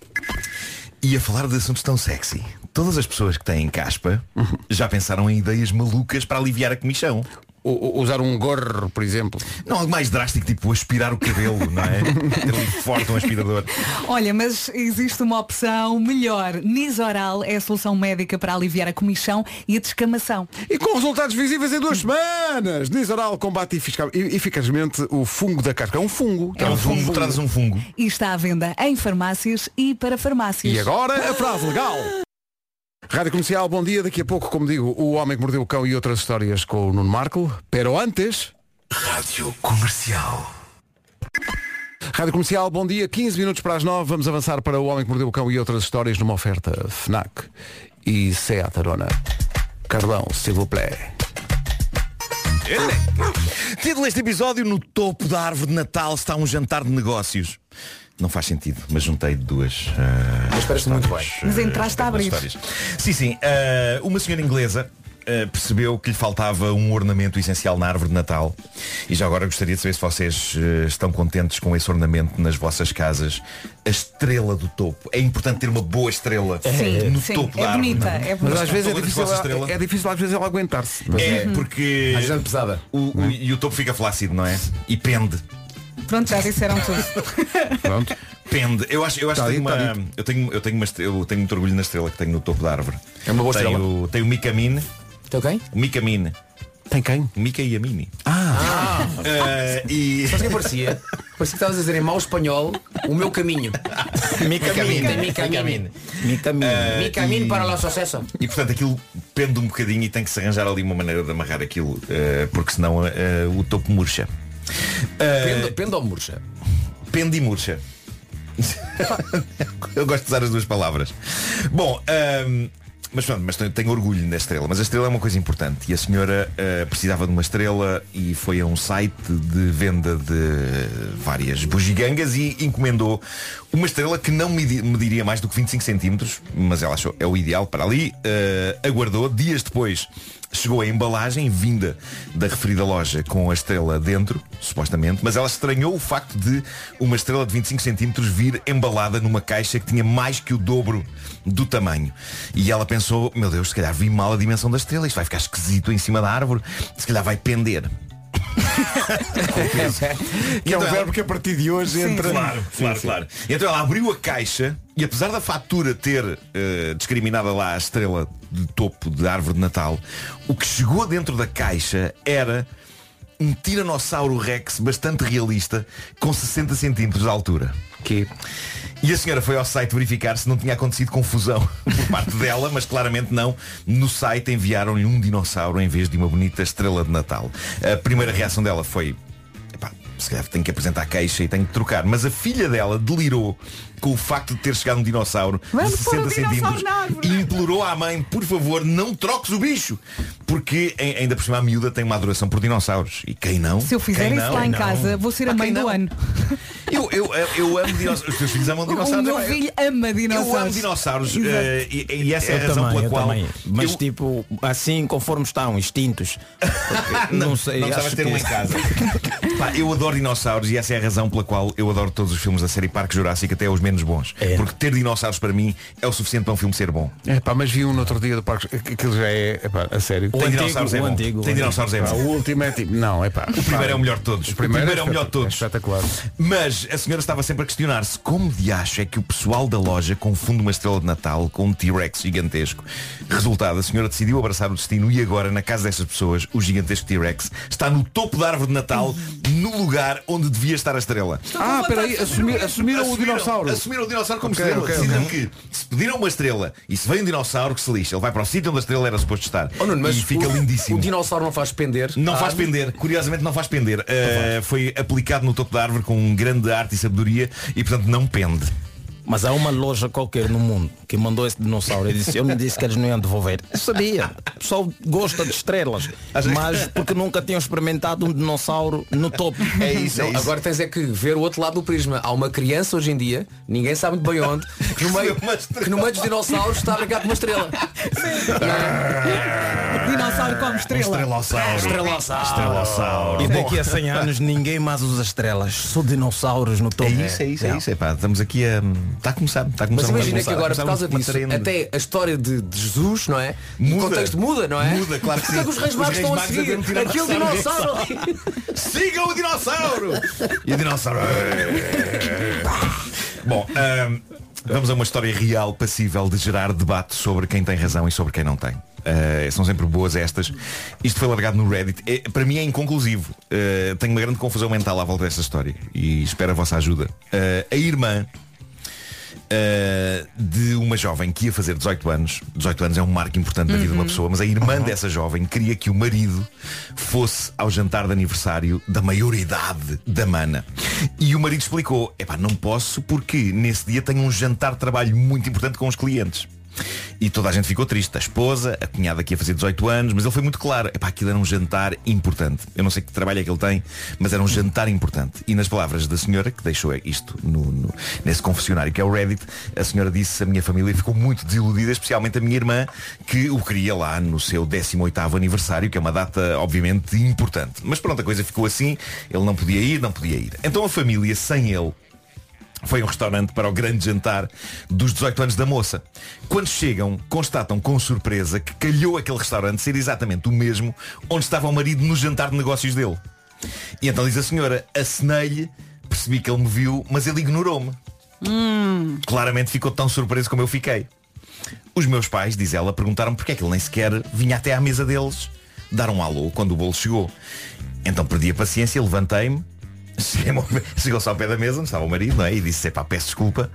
E a falar de assuntos tão sexy. Todas as pessoas que têm caspa já pensaram em ideias malucas para aliviar a comichão. O- usar um gorro, por exemplo. Não, algo mais drástico, tipo aspirar o cabelo, não é? Ter ali forte um aspirador. Olha, mas existe uma opção melhor. Nisoral é a solução médica para aliviar a comichão e a descamação. E com resultados visíveis em duas semanas. Nisoral combate efica- eficazmente o fungo da casca. É um fungo. É um fungo, traz um fungo. E está à venda em farmácias e para farmácias. E agora a frase legal. Rádio Comercial, bom dia. Daqui a pouco, como digo, o Homem que Mordeu o Cão e outras histórias com o Nuno Marco. Pero antes... Rádio Comercial. Rádio Comercial, bom dia. 15 minutos para as 9. Vamos avançar para o Homem que Mordeu o Cão e outras histórias numa oferta FNAC e Seat Arona. Carlão, s'il vous plaît. Título deste episódio, no topo da árvore de Natal está um jantar de negócios. Não faz sentido, mas juntei duas. ah, Mas parece muito bem. Mas entraste a abrir. Sim, sim. ah, uma senhora inglesa ah, percebeu que lhe faltava um ornamento essencial na árvore de Natal. E já agora gostaria de saber se vocês ah, estão contentes com esse ornamento nas vossas casas. A estrela do topo. É importante ter uma boa estrela Sim, no sim, topo é da árvore. bonita, é Mas bonita. às vezes é difícil, estrela. é difícil às vezes ela aguentar-se. É, porque Às vezes pesada. o, o- e o topo fica flácido, não é? E pende. Pronto, já disseram tudo. Pronto. Pende. Eu acho, eu acho Tá que tenho tá uma. eu tenho, eu tenho uma eu tenho muito orgulho na estrela que tenho no topo da árvore. É uma boa tenho, estrela. Tenho o Micamine. Tem quem? O Micamine. Tem quem? Mica e a Mini. Ah, Eh, e. Sabes o que parecia? Parecia que estavas a dizer em mau espanhol o meu caminho. Micamine. Mi camino. Mi camino. Eh, Mi camino e- para o sucesso. E portanto aquilo pende um bocadinho e tem que se arranjar ali uma maneira de amarrar aquilo, eh, porque senão eh, o topo murcha. Eh, Pendo, pendo ou murcha? Pende e murcha. Eu gosto de usar as duas palavras. Bom, ahm, mas pronto, mas tenho, tenho orgulho da estrela. Mas a estrela é uma coisa importante. E a senhora ah, precisava de uma estrela e foi a um site de venda de várias bugigangas e encomendou uma estrela que não medi- mediria mais do que 25 centímetros, mas ela achou é o ideal para ali. Ah, aguardou dias depois. Chegou a embalagem vinda da referida loja com a estrela dentro, supostamente, mas ela estranhou o facto de uma estrela de 25 centímetros vir embalada numa caixa que tinha mais que o dobro do tamanho. E ela pensou, meu Deus, se calhar vi mal a dimensão da estrela, isto vai ficar esquisito em cima da árvore, se calhar vai pender. Que é um Então verbo que a partir de hoje entra. Claro, claro, claro. Então ela abriu a caixa e apesar da fatura ter eh, discriminada lá a estrela de topo de árvore de Natal, o que chegou dentro da caixa era um tiranossauro rex bastante realista com 60 centímetros de altura. Que E a senhora foi ao site verificar se não tinha acontecido confusão por parte dela, mas claramente não. No site enviaram-lhe um dinossauro em vez de uma bonita estrela de Natal. A primeira reação dela foi "Epá, se calhar tenho que apresentar queixa e tenho que trocar. Mas a filha dela delirou com o facto de ter chegado um dinossauro Vamos de pôr o 60 dinossauro centímetros e implorou à mãe, por favor, não troques o bicho. Porque ainda por cima a miúda tem uma adoração por dinossauros. E quem não? Se eu fizer Quem isso não? lá em Não. casa, vou ser a Ah, mãe do não? ano. Eu, eu, eu amo dinossauros. Os teus filhos amam O dinossauros. meu Eu- filho ama dinossauros. Eu amo dinossauros eh, e, e essa é a Eu razão também, pela eu qual também. Mas eu- tipo, assim conforme estão, extintos. Porque, não, sei, não ter que... um em casa. Pá, eu adoro dinossauros e essa é a razão pela qual eu adoro todos os filmes da série Parque Jurássico, até os menos bons. É. Porque ter dinossauros para mim é o suficiente para um filme ser bom. É pá, mas vi um no outro dia do Parque. Aquilo já é, é pá, a sério. O Tem antigo, dinossauros é o bom. antigo, Tem o dinossauros é Pá, bom. o último é tipo. Não, é pá. O primeiro é o melhor de todos. O primeiro é o melhor de todos. espetacular. Mas a senhora estava sempre a questionar-se como de acho é que o pessoal da loja confunde uma estrela de Natal com um T-Rex gigantesco. Resultado, a senhora decidiu abraçar o destino e agora, na casa dessas pessoas, o gigantesco T-Rex está no topo da árvore de Natal, no lugar onde devia estar a estrela. Ah, peraí, assumir, assumiram o dinossauro. Assumiram o dinossauro como Ok, estrela. ok, Decidiram ok. que se pediram uma estrela e se vem um dinossauro que se lixa, ele vai para o sítio onde a estrela era suposto estar. Oh, Nuno, mas e fica o, lindíssimo. O dinossauro não faz pender. Não Ah, faz pender, curiosamente não faz pender. Uh, foi aplicado no topo da árvore com grande arte e sabedoria e portanto não pende. Mas há uma loja qualquer no mundo que mandou esse dinossauro e disse, eu não disse que eles não iam devolver. Eu sabia. O pessoal gosta de estrelas. Mas porque nunca tinham experimentado um dinossauro no topo. É isso, é isso. agora tens é que ver o outro lado do prisma. Há uma criança hoje em dia, ninguém sabe muito bem onde, que no meio, que no meio dos dinossauros está a brincar com uma estrela. Dinossauro como estrela. Estrelossauro. Estrelossauro. Estrelossauro. E daqui a 100 anos ninguém mais usa estrelas. Só dinossauros no É topo. isso, é isso, é isso. Epá, estamos aqui a. Está a começar. Está a Mas começar imagina a que agora, por causa disso, até a história de, de Jesus, não é? Muda. O contexto muda, não é? Muda, claro que Porque é sim. que os reis Os magos estão a magos a um seguir aquele tiranossauro. dinossauro. Sigam o dinossauro! E o dinossauro. Bom, ahm, vamos a uma história real passível de gerar debate sobre quem tem razão e sobre quem não tem. Ah, são sempre boas estas. Isto foi largado no Reddit. É- para mim é inconclusivo. Ah, tenho uma grande confusão mental à volta desta história e espero a vossa ajuda. Ah, a irmã Uh, de uma jovem que ia fazer 18 anos. 18 anos é um marco importante na vida de uma pessoa Mas a irmã dessa jovem queria que o marido Fosse ao jantar de aniversário Da maioridade da mana. E o marido explicou Epá, não posso porque nesse dia tenho um jantar de trabalho Muito importante com os clientes e toda a gente ficou triste. A esposa, a cunhada que ia fazer 18 anos, mas ele foi muito claro. Epá, aquilo era um jantar importante. Eu não sei que trabalho é que ele tem, mas era um jantar importante. E nas palavras da senhora, que deixou isto no, no- nesse confessionário que é o Reddit, a senhora disse a minha família ficou muito desiludida, especialmente a minha irmã, que o queria lá no seu 18º aniversário, que é uma data, obviamente, importante. Mas pronto, a coisa ficou assim, ele não podia ir, não podia ir. Então a família, sem ele, foi um restaurante para o grande jantar dos 18 anos da moça. Quando chegam, constatam com surpresa que calhou aquele restaurante ser exatamente o mesmo onde estava o marido no jantar de negócios dele. E então diz a senhora, acenei-lhe, percebi que ele me viu, mas ele ignorou-me. Claramente ficou tão surpreso como eu fiquei. Os meus pais, diz ela, perguntaram porque é que ele nem sequer vinha até à mesa deles dar um alô quando o bolo chegou. Então perdi a paciência, levantei-me, chegou-se ao pé da mesa, onde estava o marido, não é? E disse, epá, peço desculpa.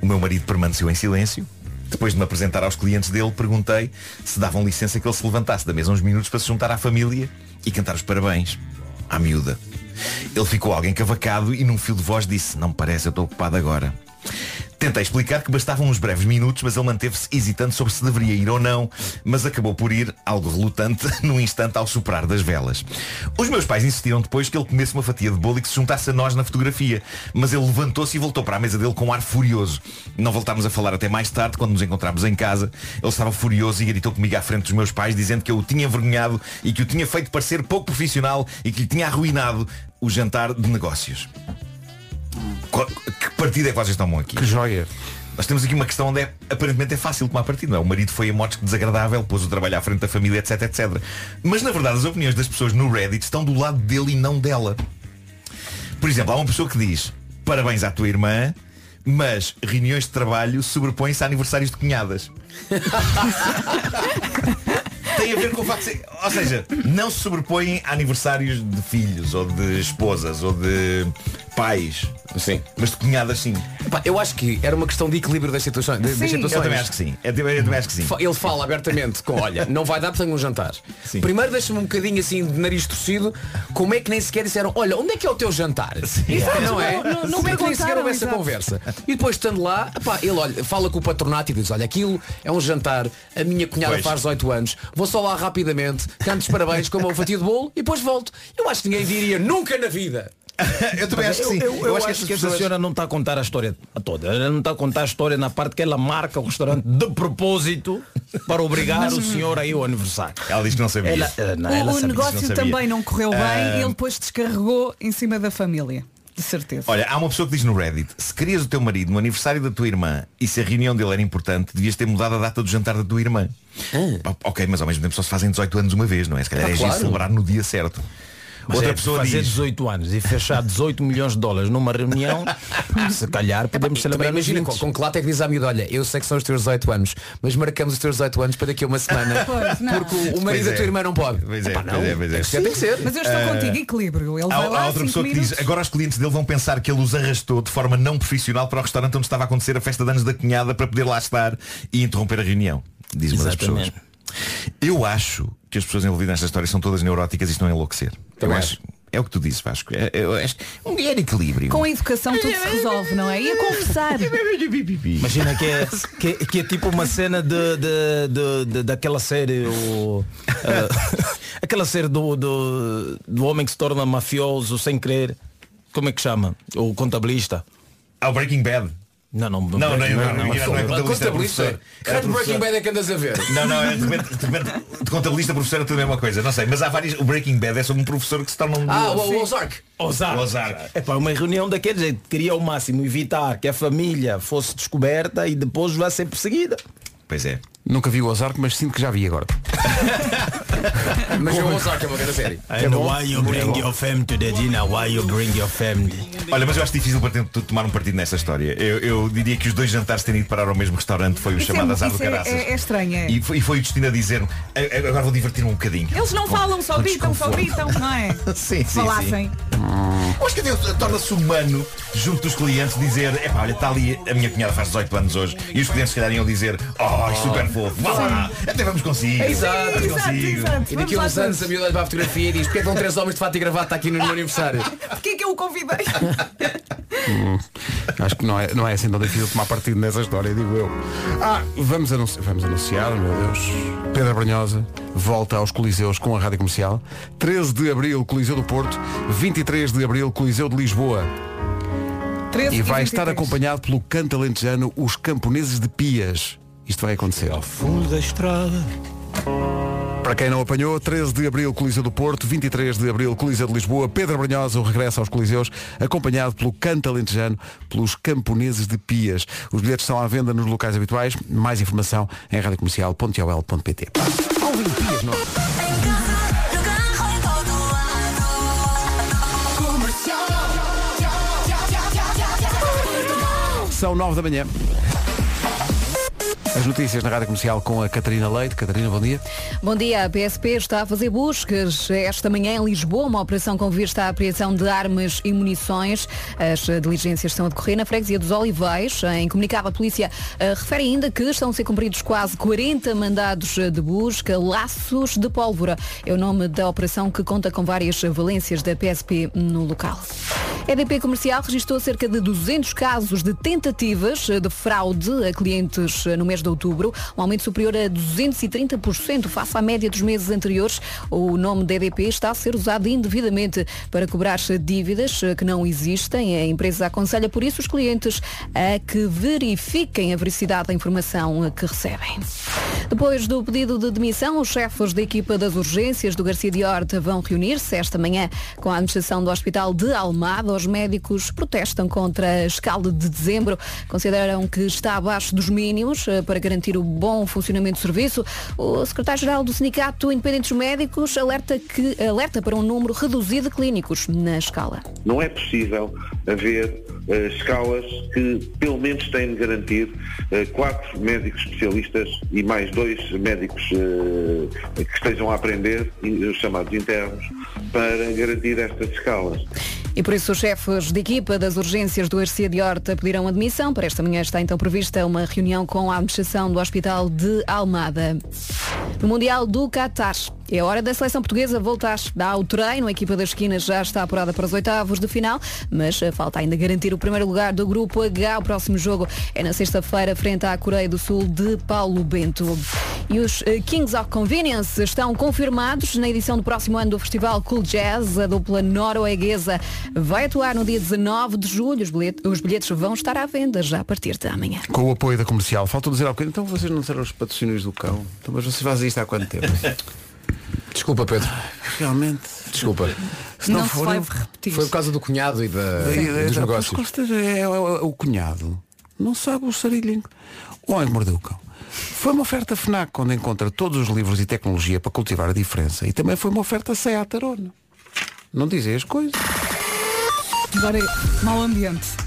O meu marido permaneceu em silêncio. Depois de me apresentar aos clientes dele, perguntei se davam licença que ele se levantasse da mesa uns minutos para se juntar à família e cantar os parabéns à miúda. Ele ficou alguém cavacado e num fio de voz disse, não me parece, eu estou ocupado agora. Tentei explicar que bastavam uns breves minutos, mas ele manteve-se hesitante sobre se deveria ir ou não, mas acabou por ir, algo relutante, num instante ao soprar das velas. Os meus pais insistiram depois que ele comesse uma fatia de bolo e que se juntasse a nós na fotografia, mas ele levantou-se e voltou para a mesa dele com um ar furioso. Não voltámos a falar até mais tarde, quando nos encontramos em casa. Ele estava furioso e gritou comigo à frente dos meus pais, dizendo que eu o tinha envergonhado e que o tinha feito parecer pouco profissional e que lhe tinha arruinado o jantar de negócios. Qual- Que partido é que vocês tomam aqui? Que joia. Nós temos aqui uma questão onde é, aparentemente é fácil tomar partido. Não é? O marido foi a morte desagradável, pôs o trabalho à frente da família, etc, etc. Mas na verdade as opiniões das pessoas no Reddit estão do lado dele e não dela. Por exemplo, há uma pessoa que diz parabéns à tua irmã, mas reuniões de trabalho sobrepõem-se a aniversários de cunhadas. Tem a ver com o facto de ser, Ou seja, não se sobrepõem a aniversários de filhos, ou de esposas, ou de pais. Sim. Mas de cunhadas sim. Epá, eu acho que era uma questão de equilíbrio das situações. das Sim, situações. eu também acho que sim. Eu também- eu também acho que sim. Ele fala abertamente com, olha, não vai dar porque tenho um jantar. Primeiro deixa-me um bocadinho assim de nariz torcido, como é que nem sequer disseram, olha, onde é que é o teu jantar? Exato, Não é? não- não- não como é que nem sequer houve essa conversa? E depois estando lá, epá, ele olha, fala com o patronato e diz, olha, aquilo é um jantar, a minha cunhada Pois. faz 18 anos, vou só lá rapidamente, canto os parabéns, como uma fatia de bolo e depois volto. Eu acho que ninguém diria nunca na vida. eu também acho que sim. Eu, eu- eu acho, que, as esta pessoas- senhora não está a contar a história a toda. Ela não está a contar a história na parte que ela marca o restaurante de propósito para obrigar o senhor a ir ao aniversário. Ela diz que não sabia. Ela, eh, não, O- ela o, sabia. negócio não sabia. também não correu bem Ah. e ele depois descarregou em cima da família. De certeza. Olha, há uma pessoa que diz no Reddit Se querias o teu marido no aniversário da tua irmã E se a reunião dele era importante Devias ter mudado a data do jantar da tua irmã Pá, Ok, mas ao mesmo tempo só se fazem 18 anos uma vez, não é? Se calhar Ah, é claro. celebrar no dia certo Mas Outra é, pessoa fazer diz 18 anos e fechar 18 milhões de dólares numa reunião, se calhar podemos Também celebrar imagina 20. com, com que lata é que diz à miúda, olha, eu sei que são os teus 18 anos, mas marcamos os teus 18 anos para daqui a uma semana. Pois, não. porque o, marido Pois da é. tua irmã não pode. Pois é, Epá, pois não. é, pois é. Tem que ser. Mas eu estou Ah, contigo, equilíbrio. Ele Há, vai há outra pessoa que minutos. diz Agora os clientes dele vão pensar que ele os arrastou De forma não profissional para o restaurante onde estava a acontecer A festa de anos da cunhada para poder lá estar E interromper a reunião Diz uma das pessoas. Eu acho que as pessoas envolvidas nesta história São todas neuróticas e estão a enlouquecer Também Eu acho. É o que tu dizes, Vasco É- Eu acho um dinheiro equilíbrio Com a educação tudo se resolve, não é? E a conversar. Imagina que é, que, é- que é tipo uma cena de, de, de- de- daquela série, o, eh, aquela série do, do, do homem que se torna mafioso sem querer. Como é que chama? O contabilista. Ao Breaking Bad Não, não, Não, não, não, não, não, não, não é contabilista, era raio de Breaking. Bad é que andas a ver? Não, não, é de repente, de repente, de contabilista professor é tudo a mesma coisa, não sei, mas há vários. O Breaking Bad é sobre um professor que se torna um. Ah, o, o Ozark. Ozark. O Ozark. É para uma reunião daquele jeito, queria ao máximo evitar que a família fosse descoberta e depois vai ser perseguida. Pois é. Nunca vi o Ozark, mas sinto que já vi agora. Mas o Ozark é uma grande série. And why you bring your family to the dinner? Why you bring your family? Olha, mas eu acho difícil para tu tomar um partido nessa história. Eu, eu diria que os dois jantares terem ido parar ao mesmo restaurante foi o Isso é- chamado azar do é- caraças. é- é estranho, é. E, foi, e foi o destino a dizer "A- a- agora vou divertir-me um bocadinho. Eles não falam, só gritam, só gritam, não é? Sim, sim, Falassem. Acho que Deus torna-se humano junto dos clientes dizer, é olha, está ali, a minha cunhada faz 18 anos hoje e os clientes se calhar iam dizer, oh, super fofo, vá lá, até vamos consigo. Exato, vamos exato, consigo. E daqui a uns anos a miúda para a fotografia e diz, porque é que três homens de fato e gravata aqui no meu aniversário? Porquê que eu o convidei? Hum, acho que não é, não é assim tão difícil tomar partido nessa história, digo eu. Ah, vamos anunciar, vamos anunciar, meu Deus. Pedro Brunhosa volta aos Coliseus com a Rádio Comercial. 13 de Abril, Coliseu do Porto. 23 de Abril, Coliseu de Lisboa. 13 E vai estar 23. acompanhado pelo canto alentejano Os Camponeses de Pias. Isto vai acontecer. Ao fundo da estrada. Para quem não apanhou, 13 de Abril, Coliseu do Porto, 23 de Abril, Coliseu de Lisboa, Pedro Brunhosa, o regresso aos Coliseus, acompanhado pelo canto alentejano, pelos camponeses de Pias. Os bilhetes estão à venda nos locais habituais. Mais informação em radiocomercial.ol.pt. Não. São 9 da manhã. As notícias na Rádio Comercial com a Catarina Leite. Catarina, bom dia. Bom dia, a PSP está a fazer buscas esta manhã em Lisboa, uma operação com vista à apreensão de armas e munições. As diligências estão a decorrer na freguesia dos Olivais. Em comunicado, a polícia eh, refere ainda que estão a ser cumpridos quase 40 mandados de busca. Laços de pólvora é o nome da operação que conta com várias valências da PSP no local. A EDP Comercial registrou cerca de 200 casos de tentativas de fraude a clientes no mês de outubro, um aumento superior a 230% face à média dos meses anteriores. O nome da EDP está a ser usado indevidamente para cobrar dívidas que não existem. A empresa aconselha por isso os clientes a que verifiquem a veracidade da informação que recebem. Depois do pedido de demissão, os chefes da equipa das urgências do Garcia de Horta vão reunir-se esta manhã com a administração do Hospital de Almada. Os médicos protestam contra a escala de dezembro. Consideram que está abaixo dos mínimos eh, para garantir o bom funcionamento do serviço. O secretário-geral do Sindicato Independentes Médicos alerta, que, alerta para um número reduzido de clínicos na escala. Não é possível haver eh, escalas que pelo menos têm de garantir eh, quatro médicos especialistas e mais dois médicos eh, que estejam a aprender, os chamados internos, para garantir estas escalas. E por isso os chefes de equipa das urgências do Arcia de Horta pediram admissão. Para esta manhã está então prevista uma reunião com a administração do Hospital de Almada. No Mundial do Qatar. É hora da seleção portuguesa voltar ao treino. A equipa das esquinas já está apurada para os oitavos de final, mas eh, falta ainda garantir o primeiro lugar do grupo H. O próximo jogo é na sexta-feira, frente à Coreia do Sul de Paulo Bento. E os eh, Kings of Convenience estão confirmados na edição do próximo ano do Festival Cool Jazz. A dupla norueguesa vai atuar no dia 19 de julho. Os bilhetes, os bilhetes vão estar à venda já a partir de amanhã. Com o apoio da comercial. Faltou dizer ao bocadinho, então vocês não serão os patrocínios do cão. Então, mas vocês fazem isto há quanto tempo? Desculpa, Pedro. Realmente. Desculpa. Se não, for, eu- Foi por causa do cunhado e, da, Daí- daí- dos negócios. certeza é, é- é o cunhado. Não sabe o sarilho. O homem mordeu o cão. Foi uma oferta FNAC onde encontra todos os livros e tecnologia para cultivar a diferença. E também foi uma oferta Seat Arona. Não dizem as coisas. Agora, mau ambiente.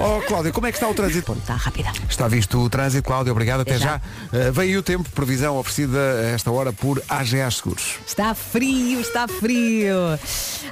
Oh, Cláudia, como é que está o trânsito? Está rápida. Está visto o trânsito, Cláudia, obrigado, até, Até já. já. Uh, veio o tempo, previsão oferecida a esta hora por AGA Seguros. Está frio, está frio.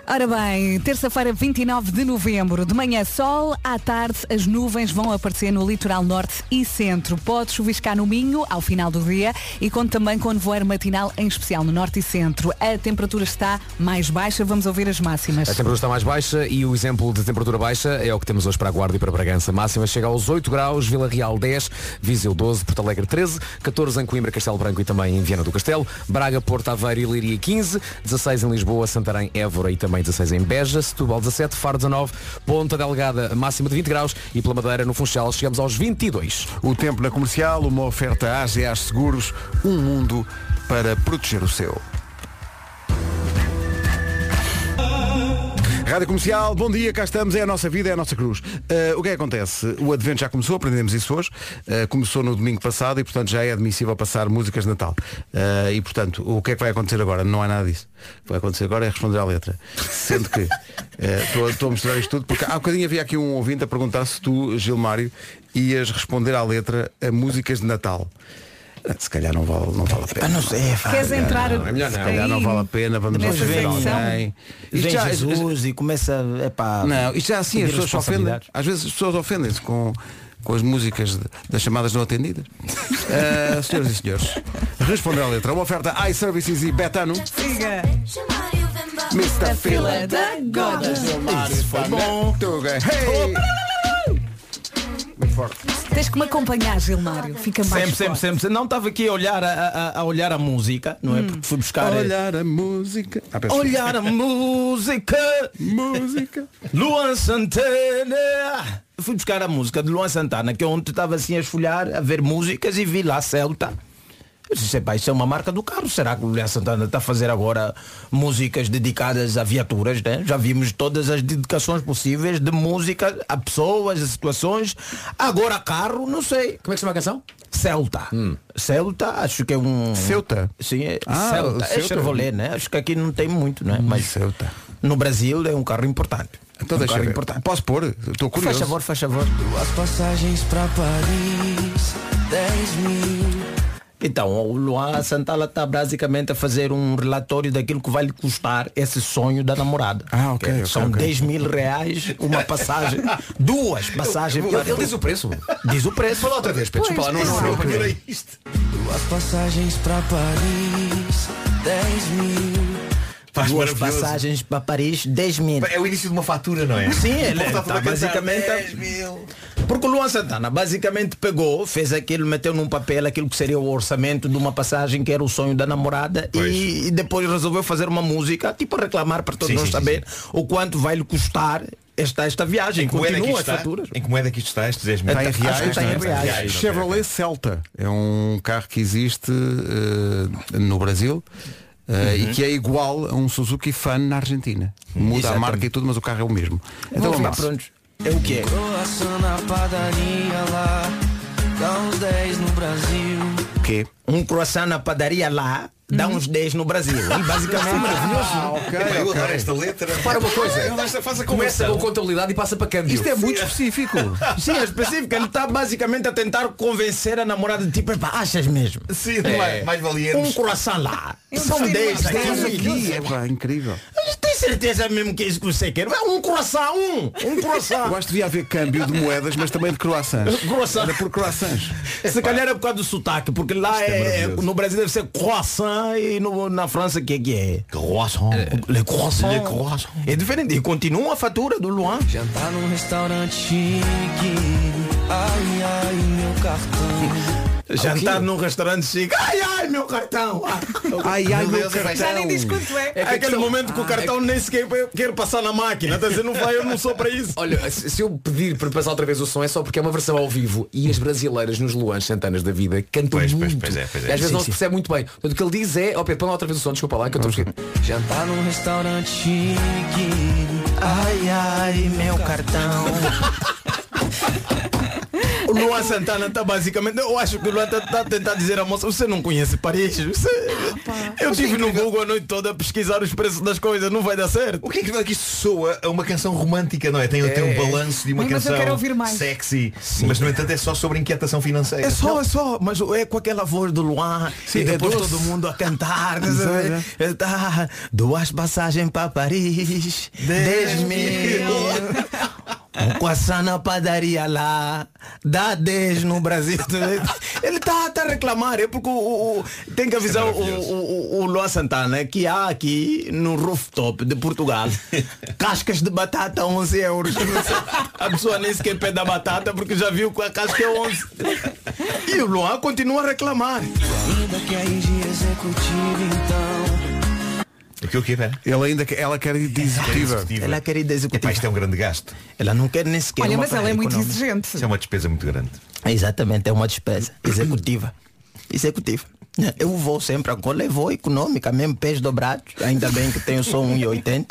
Ora bem, terça-feira, 29 de novembro, de manhã sol, à tarde as nuvens vão aparecer no litoral norte e centro. Pode chuviscar no Minho ao final do dia e conta também com nevoeiro matinal, em especial no norte e centro. A temperatura está mais baixa, vamos ouvir as máximas. A temperatura está mais baixa e o exemplo de temperatura baixa é o que temos hoje para a Guarda e para Bragança. Máxima chega aos 8 graus, Vila Real 10, Viseu 12, Porto Alegre 13, 14 em Coimbra, Castelo Branco e também em Viana do Castelo, Braga, Porto Aveiro e Leiria 15, 16 em Lisboa, Santarém, Évora e também 16 em Beja, Setúbal 17, Faro 19, Ponta Delgada máxima de 20 graus e pela Madeira no Funchal chegamos aos 22. O tempo na comercial, uma oferta AGA Seguros, um mundo para proteger o seu. Rádio Comercial, bom dia, cá estamos, é a nossa vida, é a nossa cruz. Uh, o que é que acontece? O Advento já começou, aprendemos isso hoje, Uh, começou no domingo passado e portanto já é admissível passar músicas de Natal. Uh, e portanto, o que é que vai acontecer agora? Não há nada disso. O que vai acontecer agora é responder à letra. Sendo que estou a mostrar isto tudo, porque há bocadinho havia aqui um ouvinte a perguntar se tu, Gilmário, ias responder à letra a músicas de Natal. Se calhar não vale, não vale a pena. Ah, não sei, pá. Queres entrar? Não, é melhor não. Se calhar não vale a pena, vamos secção? alguém. Isto Vem já- Jesus e começa epá, Não, isto já é assim, as pessoas se ofendem. Às vezes as pessoas ofendem-se com, com as músicas de- das chamadas não atendidas. Ah, senhoras e senhores, responder à letra. Uma oferta iServices e Betano. Siga. Mr. Fila da Goda. Isso foi bom. Tuga. Hey! Muito forte. Tens que me acompanhar, Gilmário. Fica mais Sempre, sempre, sempre, sempre. Não estava aqui a olhar a, a- a olhar a música, não é? Porque fui buscar. Olhar a música. Ah, Olhar a música. música. Luan Santana. Fui buscar a música de Luan Santana, que ontem estava assim a esfolhar, a ver músicas e vi lá Celta. Eu disse, "Epá, isso é uma marca do carro. Será que o Luan Santana está a fazer agora músicas dedicadas a viaturas, né? Já vimos todas as dedicações possíveis de música a pessoas, a situações. Agora carro, não sei. Como é que se chama a canção? Celta. Celta, acho que é um. Ceuta? Sim, é Ah, Celta. É Ceuta. Chevrolet, né? Acho que aqui não tem muito, né? Mas Ceuta. no Brasil é um carro importante. Então Um deixa carro ver. importado. Posso pôr? Estou curioso. Faz favor, faz favor. Duas passagens pra Paris, 10 mil. Então, o Luan Santana está basicamente a fazer um relatório daquilo que vai lhe custar esse sonho da namorada. Ah, ok, Que ok, São ok. 10 mil reais, uma passagem, duas passagens. Ele, ele diz o preço. Diz o preço. Fala outra vez, Pedro. Desculpa não, não, não, apanhei. Duas passagens pra Paris, 10 mil. Faz duas passagens para Paris, 10 mil. É o início de uma fatura, não é? Sim, ele está cantar, basicamente. 10 mil. Porque o Luan Santana basicamente pegou, fez aquilo, meteu num papel aquilo que seria o orçamento de uma passagem que era o sonho da namorada e, e depois resolveu fazer uma música, tipo a reclamar para todos Sim, nós sim, saber o quanto vai lhe custar esta, esta viagem. Em que moeda que Continua as está? faturas. Em que moeda é que isto está? Estes 10 mil? Está em Acho que reais, está em não é? reais. Chevrolet Celta é um carro que existe eh, no Brasil eh, e que é igual a um Suzuki Fan na Argentina. Muda a Exatamente. marca e tudo, mas o carro é o mesmo. Então Vamos lá, vamos lá. prontos. É o que é? Croissant na padaria lá, dá uns 10 no Brasil. O quê? Um croissant na padaria lá dá uns 10 no Brasil. E basicamente Ah, ok, Epá, eu ok. adoro esta letra. Para uma coisa. Faz a Começa com contabilidade e passa para câmbio. Isto é muito específico. Sim, é específico. Ele está basicamente a tentar convencer a namorada de tipo, "Epá, achas mesmo? Sim, não é? mais valia Um croissant lá. São 10 10 aqui. aqui. É pá, incrível. Tem certeza mesmo que é isso que você quer? É um croissant, um! Um Eu croissant! acho que devia haver câmbio de moedas, mas também de croissants. Croissant. Era por croissants. Se calhar é por causa do sotaque, porque lá é, no Brasil deve ser croissant e no- na França que é que é? Croissant. Le croissant. Le croissant. É diferente. E continua a fatura do Luan. Jantar num restaurante chique. Ai, ai, meu cartão. Jantar num restaurante chique. Ai, ai, meu cartão! Ai, ai, meu cartão. Já nem diz quanto é. É É aquele questão- momento que o cartão nem sequer quer passar na máquina. Está a dizer, não vai, eu não sou para isso. Olha, se eu pedir para passar outra vez o som é só porque é uma versão ao vivo e as brasileiras nos Luans Santanas da vida cantam Pois, pois, muito. pois é, pois é. E às vezes Sim, não se sim. percebe muito bem. Portanto, o que ele diz é, ó Pedro, põe lá outra vez o som, desculpa lá, que eu estou a esquecer. Jantar num restaurante chique. Ai, ai, meu cartão. O Luan Santana está basicamente. Eu acho que o Luan está a tentar dizer à moça, você não conhece Paris? Você- eu estive no Google a noite toda a pesquisar os preços das coisas, não vai dar certo. O que é que, que isto soa a uma canção romântica, não é? Tem, tem um balanço de uma Mas eu canção quero ouvir mais. sexy, mas no entanto é só sobre inquietação financeira. É só, é só, mas é com aquela voz do Luan Sim, e é depois doce. todo mundo a cantar. Exato. é, tá, duas passagens para Paris, 10 mil. Um croissant na padaria lá, dá 10 no Brasil. Ele está tá a reclamar, é porque o, o- tem que avisar o, o, o, o Luan Santana que há aqui no rooftop de Portugal cascas de batata a 11 euros. A pessoa nem sequer pede a batata porque já viu que a casca é 11. E o Luan continua a reclamar. Ainda quer ir de executivo, então. O que o que é? Ele ainda ela quer ir de executiva. Ela quer ir de Epá, executiva. isto é um grande gasto. Ela não quer nem sequer Olha, mas ela é muito económica. exigente. Isso é uma despesa muito grande. Exatamente, é uma despesa executiva. Executiva. Eu vou sempre, agora eu vou econômica, mesmo pés dobrados, ainda bem que tenho só 1,80.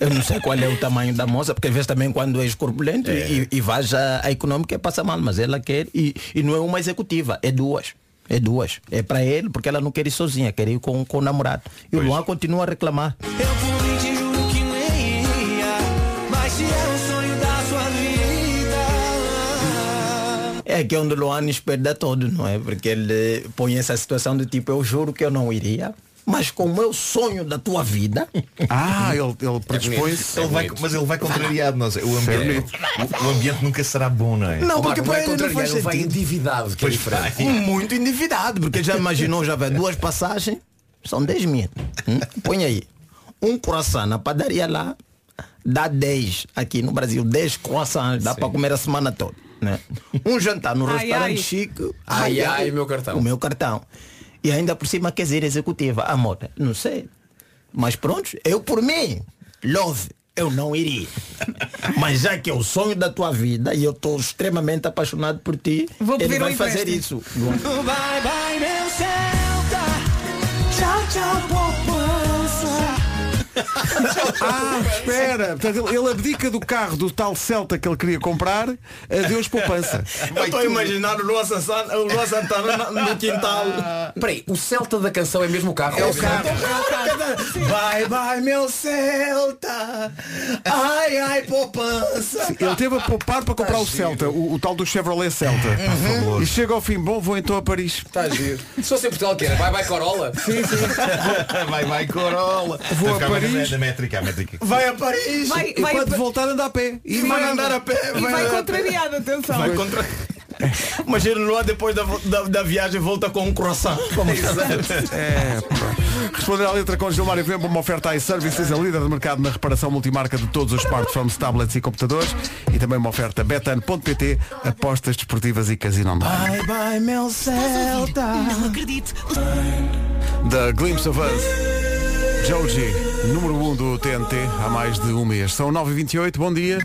Eu não sei qual é o tamanho da moça, porque às vezes também quando és corpulento e, e vais a, a econômica passa mal, mas ela quer e, e não é uma executiva, é duas. É duas. É para ele, porque ela não quer ir sozinha, quer ir com, com o namorado. E o Luan continua a reclamar. Eu por mim te juro que nem iria. Mas se é o sonho da sua vida. É que é onde o Luan nos perde a todo, não é? Porque ele põe essa situação de tipo, eu juro que eu não iria, mas como é o sonho da tua vida, Ah, ele, ele predispõe-se. Ele vai- mas ele vai contrariado, não sei. O ambiente, o, o ambiente nunca será bom, não é? Não, porque Marco, para é ele não faz ele vai endividado, que é vai. muito endividado, porque já imaginou, já vê duas passagens, são 10 mil. Hum? Põe aí. Um croissant na padaria lá, dá 10 aqui no Brasil, 10 croissants, dá para comer a semana toda. Né? Um jantar no Ai, restaurante ai. chique. Ai, ai, meu cartão. O meu cartão. E ainda por cima quer dizer executiva. Amor, não sei. Mas pronto, eu por mim, love, eu não iria. Mas já que é o sonho da tua vida e eu estou extremamente apaixonado por ti, Vou ele vai fazer isso. Bye, bye, meu Celta. Tchau, tchau. Ah, espera. Portanto, ele, abdica do carro do tal Celta que ele queria comprar. Adeus poupança. Eu estou a imaginar o Luan Santana, o Luan Santana na- no quintal. Peraí, o Celta da canção é mesmo o carro? É o carro. Vai, vai, meu Celta. Ai, ai, poupança. Ele teve a poupar para comprar o Celta, o, o tal do Chevrolet Celta. E chega ao fim, bom, vou então a Paris. Está giro. Se fosse em Portugal que era, vai, vai Corolla. Sim, sim. vai, vai, Corolla. Vou a uma Paris. Da métrica, a métrica. Vai a Paris. Vai- E quando voltar anda a pé. E vai andar a pé. E vai andar a pé. contrariado, atenção. Vai contra... Imagina o Luan depois da, da, da viagem volta com um croissant. Como É. Responder à letra com Gilmário Vembo, uma oferta iServices, a líder do mercado na reparação multimarca de todos os smartphones, tablets e computadores. E também uma oferta betano.pt, apostas desportivas e casino online. Vai, vai, meu Celta. Não acredito. The Glimpse of Us. Joji, número 1 um do TNT, há mais de um mês. São 9h28, bom dia.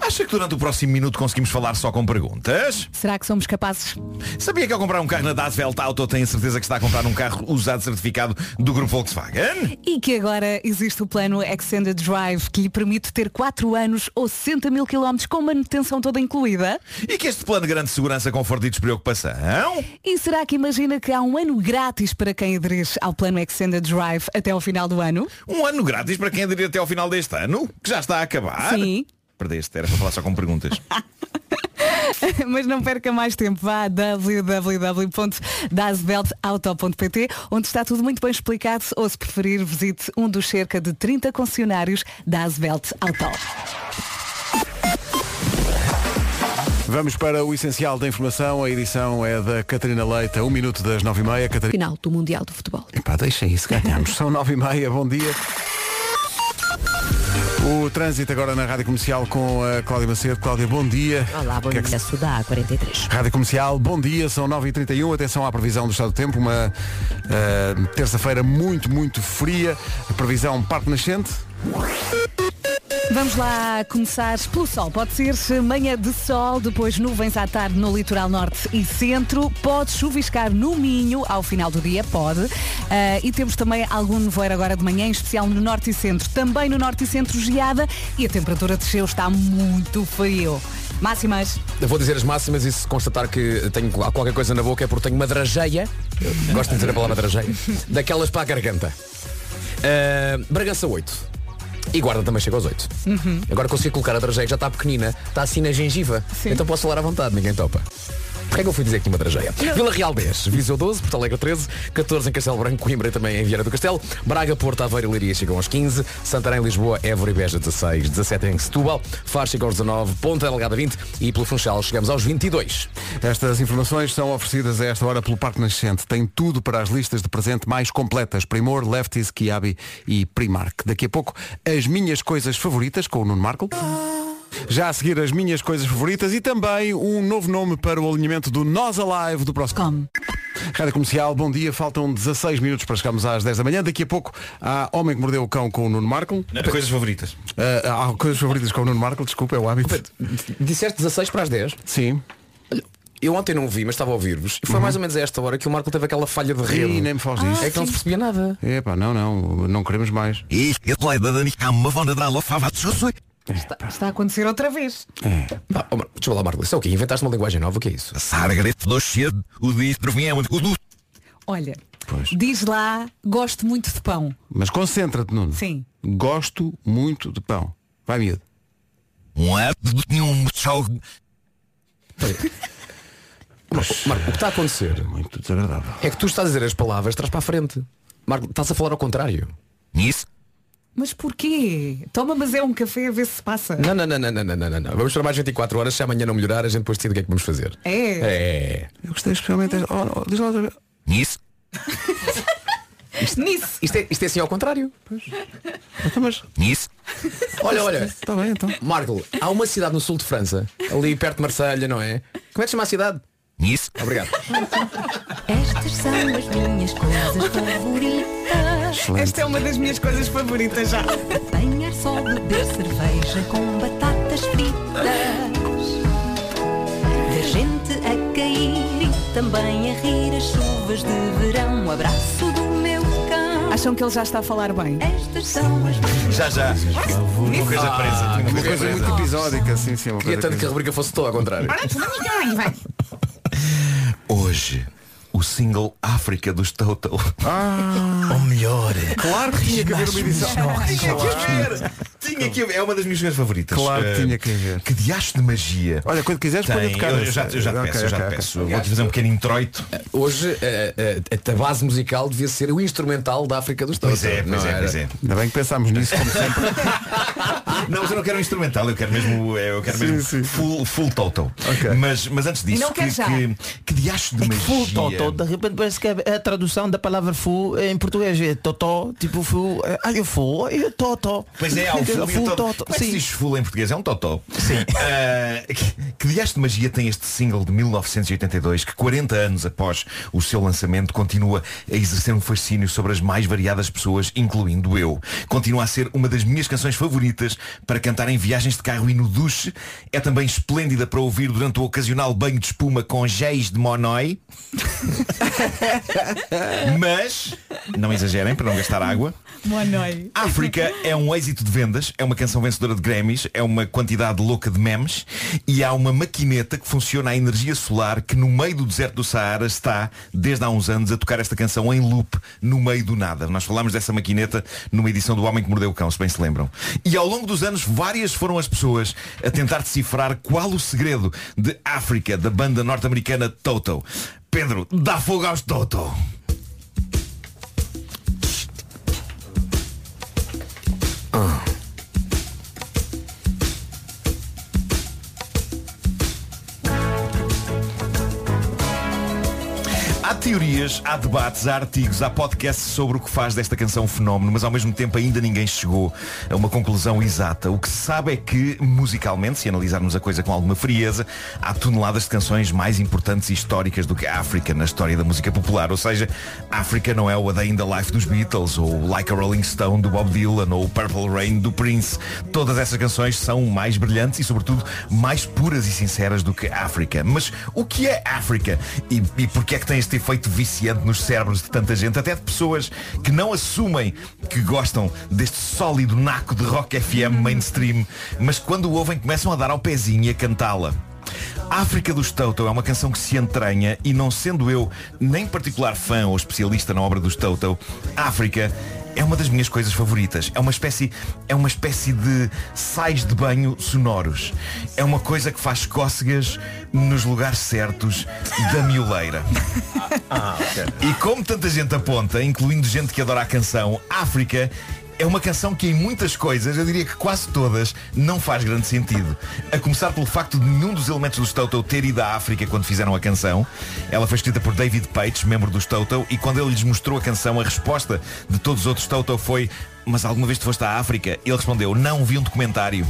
Acha que durante o próximo minuto conseguimos falar só com perguntas? Será que somos capazes? Sabia que ao comprar um carro na Das Welt Auto tem a certeza que está a comprar um carro usado certificado do grupo Volkswagen? E que agora existe o plano Extended Drive que lhe permite ter 4 anos ou 60 mil quilómetros com manutenção toda incluída? E que este plano garante segurança, conforto e despreocupação? E será que imagina que há um ano grátis para quem aderir ao plano Extended Drive até ao final do ano? Um ano grátis para quem aderir até ao final deste ano? Que já está a acabar? Sim. Perdeste, era para falar só com perguntas. Mas não perca mais tempo, vá a www.dasveltauto.pt onde está tudo muito bem explicado ou se preferir visite um dos cerca de 30 concessionários da Asvelt Auto. Vamos para o essencial da informação. A edição é da Catarina Leite, a 1 minuto das 9h30. Catarina... Final do Mundial do Futebol. Epá, deixem isso, ganhamos. São 9h30, bom dia. O trânsito agora na Rádio Comercial com a Cláudia Macedo. Cláudia, bom dia. Olá, bom O que é que dia, Sudá 43. Rádio Comercial, bom dia, são 9h31, atenção à previsão do estado do tempo, uma eh, terça-feira muito, muito fria, a previsão Parque Nascente. Vamos lá começar pelo sol. Pode ser manhã de sol, depois nuvens à tarde no litoral norte e centro. Pode chuviscar no Minho ao final do dia, pode. Ah, e temos também algum nevoeiro agora de manhã, em especial no norte e centro. Também no norte e centro geada e a temperatura desceu, está muito frio. Máximas. Eu vou dizer as máximas e se constatar que tenho qualquer coisa na boca é porque tenho uma drageia. Gosto de dizer a palavra drageia. Daquelas para a garganta. Ah, Bragança 8. E Guarda também chega aos 8. Uhum. Agora consigo colocar a drageia, já está pequenina, está assim na gengiva. Então posso falar à vontade, ninguém topa. Porquê é que eu fui dizer tinha uma drageia? Vila Real 10, Viseu 12, Porto Alegre 13, 14 em Castelo Branco, Coimbra e também em Vieira do Castelo, Braga, Porto, Aveiro e Leiria chegam aos 15, Santarém, Lisboa, Évora e Beja 16, 17 em Setúbal, Faro chega aos 19, Ponta Delgada 20 e pelo Funchal chegamos aos 22. Estas informações são oferecidas a esta hora pelo Parque Nascente. Tem tudo para as listas de presente mais completas. Primor, Lefties, Kiabi e Primark. Daqui a pouco, as minhas coisas favoritas com o Nuno Marco. Já a seguir as minhas coisas favoritas e também um novo nome para o alinhamento do Nós Alive do próximo. Rádio Comercial, bom dia. Faltam 16 minutos para chegarmos às 10 da manhã. Daqui a pouco há Homem que Mordeu o Cão com o Nuno Marco. Coisas favoritas. há coisas favoritas com o Nuno Marco, desculpa, é o hábito. Disseste 16 para as 10? Sim. Eu ontem não vi, mas estava a ouvir-vos. E foi mais ou menos a esta hora que o Marco teve aquela falha de rede. Ih, nem me fales disso. É que não se percebia nada. Epá, não, não, não queremos mais. Está, está a acontecer outra vez. Pá, oh, Deixa eu lá, Marco. Isso é o quê? Inventaste uma linguagem nova? O que é isso? Olha, diz lá, gosto muito de pão. Mas concentra-te, Nuno. Sim. Gosto muito de pão. Vai, miúdo. Marco, Marco, o que está a acontecer Muito desagradável. é que tu estás a dizer as palavras, traz para a frente. Marco, estás a falar ao contrário. Mas porquê? Toma, mas é um café a ver se passa. Não, não, não, não, não, não, não, não. Vamos para mais 24 horas, se amanhã não melhorar, a gente depois decide o que é que vamos fazer. É. É. Eu gostei especialmente. Oh, oh, diz lá outra vez. Isso? Nisso. Isto é, isto é assim ao contrário. Então, mas... Isso? Olha, olha. Está bem, então. Marco, há uma cidade no sul de França, ali perto de Marselha, não é? Como é que se chama a cidade? Isso. Obrigado. Estas são as minhas coisas favoritas. Esta é uma das minhas coisas favoritas já. Apanhar só beber cerveja com batatas fritas. Ver gente a cair e também a rir as chuvas de verão. Um abraço do meu cão. Acham que ele já está a falar bem? Já, já. Uma coisa presa. Ah, Uma coisa muito episódica, sim, sim. Uma Queria tanto que a rubrica fosse toda ao contrário. Hoje, o single África dos Toto. Ah, Ou melhor. claro que tinha que haver uma edição. Tinha que haver. Tinha que haver. É uma das minhas favoritas. Claro que Eh, tinha que haver. Que diacho de magia. Olha, quando quiseres, pode Tem, tocar. eu, eu já, eu já te peço, eu já te peço. Vou-te fazer um pequeno introito. Hoje eh, eh, a base musical devia ser o instrumental da África dos Toto. Pois é, pois não é, pois é. Ainda bem que pensámos nisso, como sempre. Não, mas eu não quero um instrumental, eu quero mesmo, eu quero Sim, mesmo full, full Toto. Mas, mas antes disso, não que, que, que diacho de É que magia. full totó, de repente parece que é a tradução da palavra full em português é totó, tipo ai o full, ai o totó. Pois é, há o full, e o full toto. totó. Como é que se full em português? É um totó. Sim. que, que diacho de magia tem este single de 1982 que 40 anos após o seu lançamento continua a exercer um fascínio sobre as mais variadas pessoas, incluindo eu. Continua a ser uma das minhas canções favoritas para cantar em viagens de carro e no duche. É também esplêndida para ouvir durante o ocasional banho de espuma com géis de monói. Mas, não exagerem para não gastar água. África é um êxito de vendas, é uma canção vencedora de Grammys, é uma quantidade louca de memes e há uma maquineta que funciona à energia solar que no meio do deserto do Saara está, desde há uns anos, a tocar esta canção em loop no meio do nada. Nós falámos dessa maquineta numa edição do Homem que Mordeu o Cão, se bem se lembram. E ao longo dos anos, várias foram as pessoas a tentar decifrar qual o segredo de África, da banda norte-americana Toto. Pedro, dá fogo aos Toto! Há teorias, há debates, há artigos, há podcasts sobre o que faz desta canção um fenómeno, mas ao mesmo tempo ainda ninguém chegou a uma conclusão exata. O que se sabe é que, musicalmente, se analisarmos a coisa com alguma frieza, há toneladas de canções mais importantes e históricas do que a África na história da música popular. Ou seja, África não é o A Day in the Life dos Beatles, ou Like a Rolling Stone do Bob Dylan, ou Purple Rain do Prince. Todas essas canções são mais brilhantes e, sobretudo, mais puras e sinceras do que África. Mas o que é África? E, e porquê é que tem este efeito viciante nos cérebros de tanta gente, até de pessoas que não assumem que gostam deste sólido naco de rock FM mainstream, mas quando o ouvem começam a dar ao pezinho e a cantá-la. África dos Toto é uma canção que se entranha e não sendo eu nem particular fã ou especialista na obra dos Toto, África é uma das minhas coisas favoritas. É uma espécie, é uma espécie de sais de banho sonoros. É uma coisa que faz cócegas nos lugares certos da mioleira. E como tanta gente aponta, incluindo gente que adora a canção, África é uma canção que em muitas coisas, eu diria que quase todas, não faz grande sentido. A começar pelo facto de nenhum dos elementos dos Toto ter ido à África quando fizeram a canção. Ela foi escrita por David Pates, membro dos Toto, e quando ele lhes mostrou a canção, a resposta de todos os outros Toto foi mas alguma vez tu foste à África? Ele respondeu, não, vi um documentário.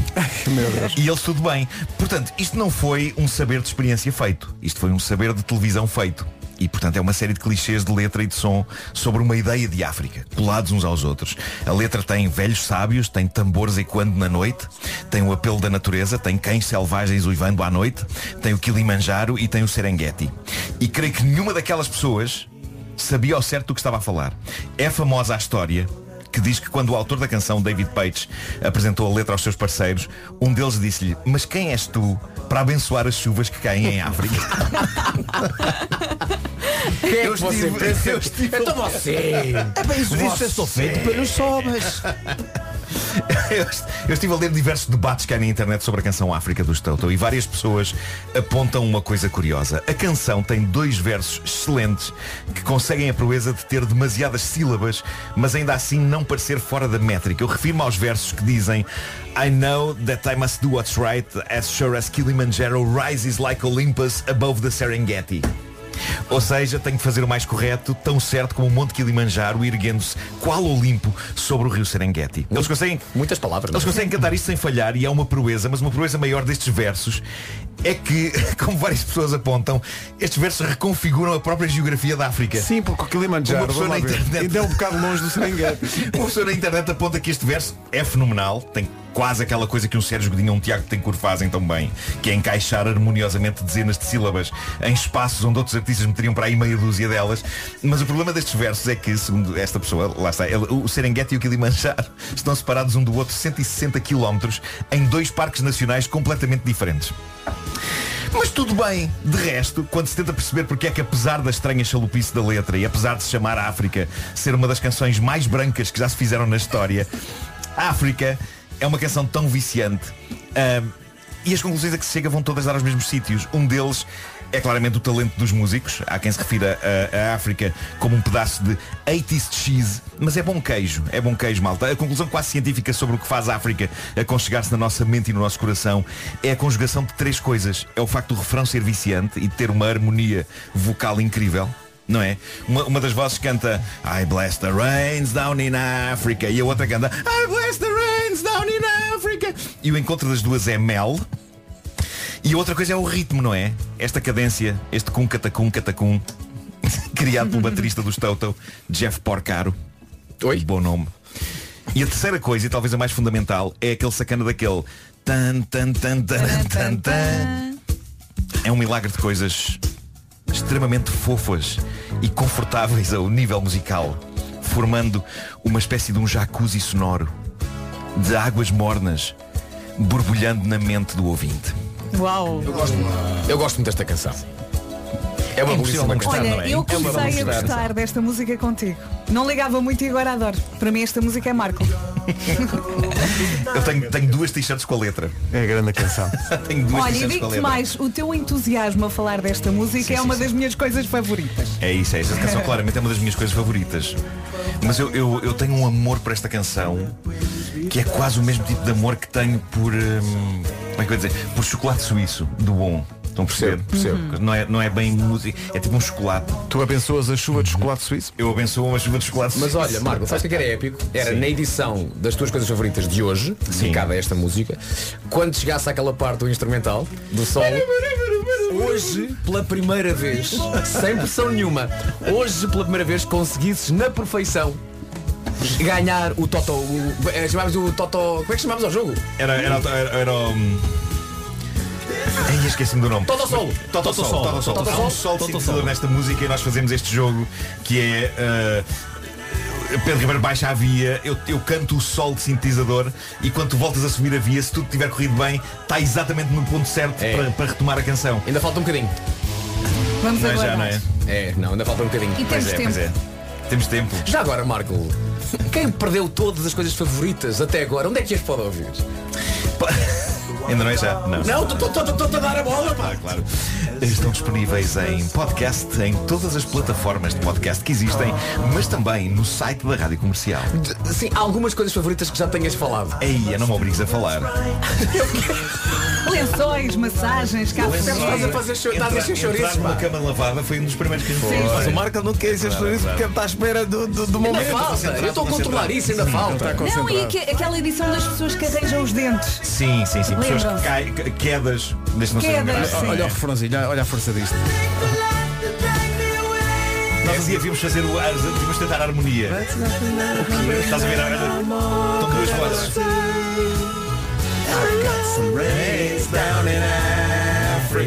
E eles tudo bem. Portanto, isto não foi um saber de experiência feito. Isto foi um saber de televisão feito. E, portanto, é uma série de clichês de letra e de som sobre uma ideia de África, colados uns aos outros. A letra tem velhos sábios, tem tambores ecoando na noite, tem o apelo da natureza, tem cães selvagens uivando à noite, tem o Kilimanjaro e tem o Serengeti. E creio que nenhuma daquelas pessoas sabia ao certo do que estava a falar. É famosa a história que diz que quando o autor da canção, David Pates, apresentou a letra aos seus parceiros, um deles disse-lhe, mas quem és tu para abençoar as chuvas que caem em África? Quem é que você pensa? eu estive- Então você. É bem isso, isso é só feito pelos sobras. Eu, estive a ler diversos debates que há na internet sobre a canção África dos Toto e várias pessoas apontam uma coisa curiosa. A canção tem dois versos excelentes que conseguem a proeza de ter demasiadas sílabas, mas ainda assim não parecer fora da métrica. Eu refiro-me aos versos que dizem I know that I must do what's right as sure as Kilimanjaro rises like Olympus above the Serengeti. Ou seja, tenho que fazer o mais correto, tão certo como o Monte Kilimanjaro erguendo-se qual Olimpo sobre o rio Serengeti. Eles conseguem, Muitas palavras. eles conseguem cantar isto sem falhar e é uma proeza, mas uma proeza maior destes versos é que, como várias pessoas apontam, estes versos reconfiguram a própria geografia da África. Sim, porque o Kilimanjaro, Uma pessoa vamos lá na ver, internet- ainda é um bocado longe do Serengeti. Uma pessoa na internet aponta que este verso é fenomenal, tem quase aquela coisa que um Sérgio Godinho ou um Tiago Tencourt fazem tão bem, que é encaixar harmoniosamente dezenas de sílabas em espaços onde outros artistas meteriam para aí meia dúzia delas. Mas o problema destes versos é que, segundo esta pessoa, lá está, ele- o Serengeti e o Kilimanjaro estão separados um do outro 160 km em dois parques nacionais completamente diferentes. Mas tudo bem, de resto, quando se tenta perceber porque é que apesar da estranha chalupice da letra e apesar de se chamar África ser uma das canções mais brancas que já se fizeram na história, África é uma canção tão viciante. Ahm, e as conclusões a que se chega vão todas dar aos mesmos sítios. Um deles é claramente o talento dos músicos. Há quem se refira a África como um pedaço de 80s cheese, mas é bom queijo, é bom queijo, malta. A conclusão quase científica sobre o que faz a África aconchegar-se na nossa mente e no nosso coração é a conjugação de três coisas. É o facto do refrão ser viciante e de ter uma harmonia vocal incrível. Não é? Uma, uma das vozes canta I bless the rains down in Africa e a outra canta I bless the rains down in Africa e o encontro das duas é mel e outra coisa é o ritmo, não é? Esta cadência, este cum catacum catacum criado pelo baterista dos Toto, Jeff Porcaro. Oi? Bom nome. E a terceira coisa, e talvez a mais fundamental, é aquele sacana daquele tan tan tan tan tan tan. É um milagre de coisas extremamente fofas e confortáveis ao nível musical, formando uma espécie de um jacuzzi sonoro de águas mornas borbulhando na mente do ouvinte. Uau! Eu gosto, eu gosto muito desta canção. É uma belíssima canção. Olha, não é? eu É comecei a belíssima gostar desta música contigo. Não ligava muito e agora adoro. Para mim esta música é Marco. Eu tenho, tenho duas t-shirts com a letra. É a grande canção. tenho duas Olha, e a digo-te mais, o teu entusiasmo a falar desta música Sim, é sim, uma sim. das minhas coisas favoritas. É isso, é isso. Esta canção claramente é uma das minhas coisas favoritas. Mas eu, eu, eu tenho um amor por esta canção que é quase o mesmo tipo de amor que tenho por. hum, como é que eu dizer? Por chocolate suíço, do bom. Estão a perceber? Percebo. Não, é, não é bem música, é tipo um chocolate. Tu abençoas a chuva de chocolate suíço? Eu abençoo uma chuva de chocolate Mas suíço. olha, Marco, sabes o que era épico? Era Sim. na edição das tuas coisas favoritas de hoje, dedicada a esta música, quando chegasse àquela parte do instrumental, do solo, hoje, pela primeira vez, sem pressão nenhuma, hoje, pela primeira vez, conseguisses na perfeição ganhar o Toto. O, eh, chamámos o Toto. Como é que chamámos ao jogo? Era, era, era, era o. Ai, esqueci-me do nome. Toto Sol. Toto Sol. Toto Sol. Toto Há um Sol. sol Toto sintetizador Sol. nesta música e nós fazemos este jogo que é. eh, Pedro Ribeiro baixa a via, eu, eu canto o sol de sintetizador e quando tu voltas a subir a via, se tudo tiver corrido bem, está exatamente no ponto certo É. para, para retomar a canção. Ainda falta um bocadinho. Vamos Não é agora. já, não é? É, não, ainda falta um bocadinho. E Pois temos é, tempo. pois é. Temos tempo. Já agora, Marco, quem perdeu todas as coisas favoritas até agora, onde é que as pode ouvir? Ainda não é já? Não. Não, estou a dar a bola, pá. Ah, claro. Estão disponíveis em podcast, em todas as plataformas de podcast que existem, mas também no site da Rádio Comercial. Sim, há algumas coisas favoritas que já tenhas falado. Ei, não me obrigues a falar. Lençóis, massagens, café. Estás a fazer cho- estás a Entrar chouriços, numa pá. cama lavada foi um dos primeiros que a fez. Mas o Marco não quer ser por isso porque ele está à espera do, do, do Ainda momento. falta, eu estou a controlar isso, ainda falta. Não, e que- aquela edição das pessoas que arranjam os dentes. Sim, sim, sim. Caem, que- quedas, desde não sejam Quedas, sim. Olha o refrãozinho, olha a força disto. Nós um dia devíamos fazer o. a- Devíamos tentar a harmonia. Estás a ver? Olha, Estão duas vozes.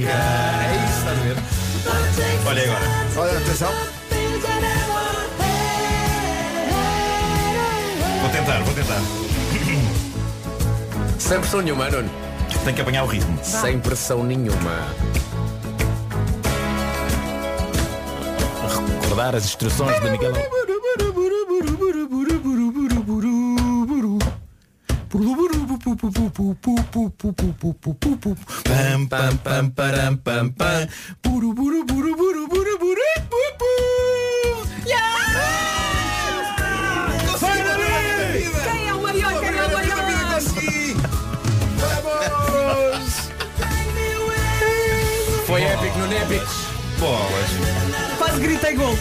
É isso, estás a ver? Olha agora. Olha, atenção. Vou tentar, vou tentar. Sem pressão nenhuma, Nuno. Tenho que apanhar o ritmo. Sem pressão nenhuma. Recordar as instruções de Miguel. Pam, pam, pam, param, pam, pam. Nuno épico. Bolas. Quase gritei gol.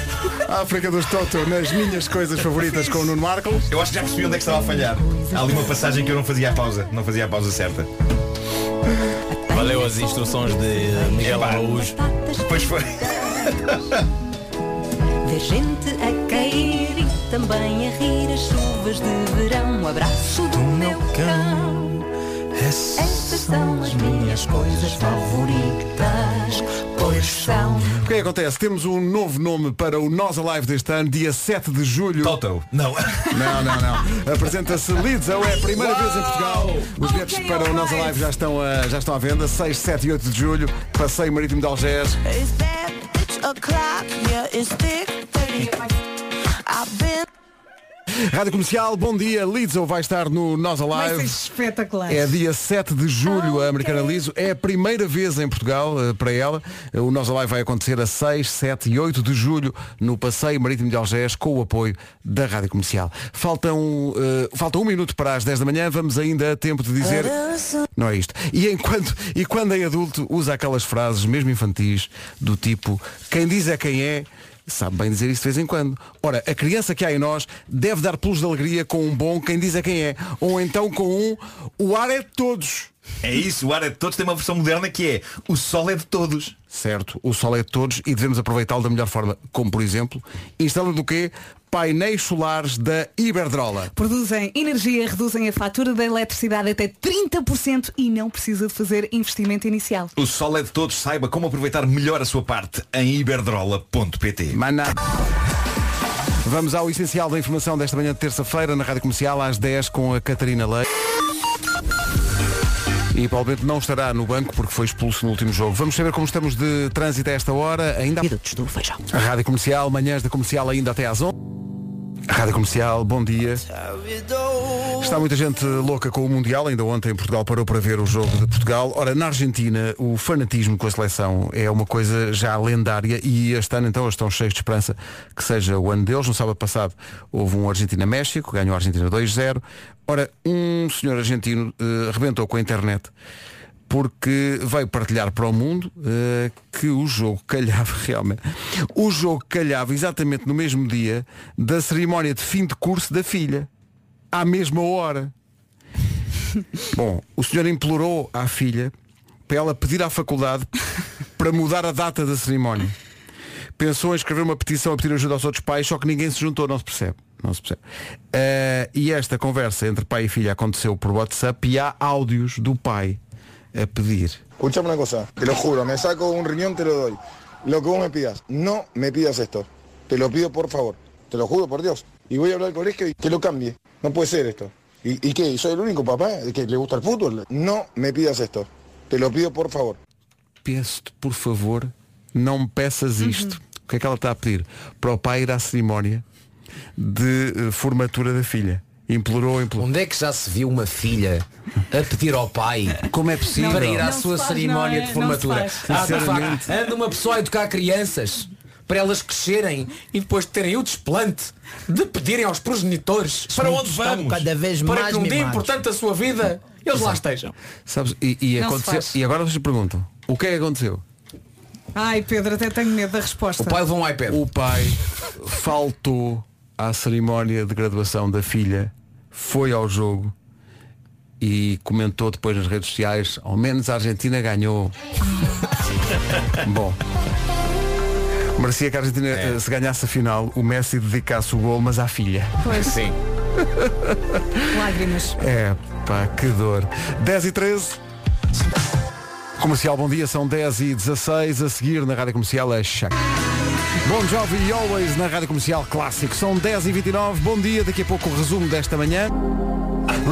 África dos Toto nas minhas coisas favoritas com o Nuno Marco. Eu acho que já percebi onde é que estava a falhar. Há ali uma passagem que eu não fazia a pausa. Não fazia a pausa certa. Valeu as instruções de Miguel Epá. Araújo. Pois foi. Ver gente a cair e também a rir as chuvas de verão. Um abraço do meu cão. Estas são as minhas coisas favoritas, pois são. O que é que acontece? Temos um novo nome para o Nós Alive deste ano, dia 7 de julho. Toto. Não. Não, não, não. Apresenta-se Lizzo, é a primeira vez em Portugal. Os bilhetes para o Nós Alive já estão, a, já estão à venda, 6, 7 e 8 de julho. Passeio Marítimo de Algés. Rádio Comercial, bom dia. Lizzo vai estar no Nós Vai ser Alive. espetacular. É dia 7 de julho a Americana Liso. É a primeira vez em Portugal eh, para ela. O Nós Alive vai acontecer a 6, 7 e 8 de julho no Passeio Marítimo de Algés com o apoio da Rádio Comercial. Faltam, eh, falta um minuto para as 10 da manhã. Vamos ainda a tempo de dizer... Não é isto. E, enquanto, e quando em adulto usa aquelas frases, mesmo infantis, do tipo quem diz é quem é, sabe bem dizer isso de vez em quando. Ora, a criança que há em nós deve dar pulos de alegria com um bom quem diz é quem é. Ou então com um o ar é de todos. É isso, o ar é de todos tem uma versão moderna que é o sol é de todos. Certo, o sol é de todos e devemos aproveitá-lo da melhor forma. Como por exemplo, instalando o quê? Painéis solares da Iberdrola. Produzem energia, reduzem a fatura da eletricidade até 30% e não precisa de fazer investimento inicial. O sol é de todos, saiba como aproveitar melhor a sua parte em iberdrola.pt. Maná. Vamos ao essencial da informação desta manhã de terça-feira na Rádio Comercial às 10 com a Catarina Leite. E Bento não estará no banco porque foi expulso no último jogo. Vamos saber como estamos de trânsito a esta hora. Ainda há... A Rádio Comercial, manhãs da Comercial ainda até às 11. Rádio Comercial, bom dia. Está muita gente louca com o Mundial. Ainda ontem Portugal parou para ver o jogo de Portugal. Ora, na Argentina, o fanatismo com a seleção é uma coisa já lendária e este ano então estão cheios de esperança que seja o ano deles. No sábado passado houve um Argentina-México, ganhou a Argentina 2-0. Ora, um senhor argentino eh, arrebentou com a internet porque veio partilhar para o mundo eh, que o jogo calhava realmente. O jogo calhava exatamente no mesmo dia da cerimónia de fim de curso da filha. À mesma hora. Bom, o senhor implorou à filha para ela pedir à faculdade para mudar a data da cerimónia. Pensou em escrever uma petição a pedir ajuda aos outros pais, só que ninguém se juntou, não se percebe. Não se percebe. Eh, e esta conversa entre pai e filha aconteceu por WhatsApp e há áudios do pai a pedir. Escuchame una cosa, te lo juro, me saco un riñón, te lo doy. Lo que vos me pidas, no me pidas esto. Te lo pido por favor. Te lo juro por Dios. Y voy a hablar al colegio y que lo cambie. No puede ser esto. ¿Y, y qué? ¿Soy el único papá que le gusta el fútbol? No me pidas esto. Te lo pido por favor. Peço-te, por favor, não me peças isto. O que é que ela está a pedir? Para o pai ir à cerimónia de eh, formatura da filha. Implorou, implorou. Onde é que já se viu uma filha a pedir ao pai como é possível para ir à Não sua faz, cerimónia é? de formatura? Faz. Ah, facto, anda uma pessoa a educar crianças para elas crescerem e depois terem o desplante de pedirem aos progenitores para onde vamos cada vez para mais que num dia importante da sua vida eles lá estejam. Sabes, e, e aconteceu, e agora vocês perguntam, o que é que aconteceu? Ai, Pedro, até tenho medo da resposta. levou um iPad. O pai faltou à cerimónia de graduação da filha, foi ao jogo e comentou depois nas redes sociais, ao menos a Argentina ganhou. Bom. Merecia que a Argentina eh, se ganhasse a final, o Messi dedicasse o gol, mas à filha. Pois. Sim. Lágrimas. É, pá, que dor. 10 e 13. Comercial, bom dia, são 10 e 16 a seguir na Rádio Comercial a Chac. Bom Jovem e Always na Rádio Comercial Clássico. São 10 e 29 bom dia, daqui a pouco o resumo desta manhã.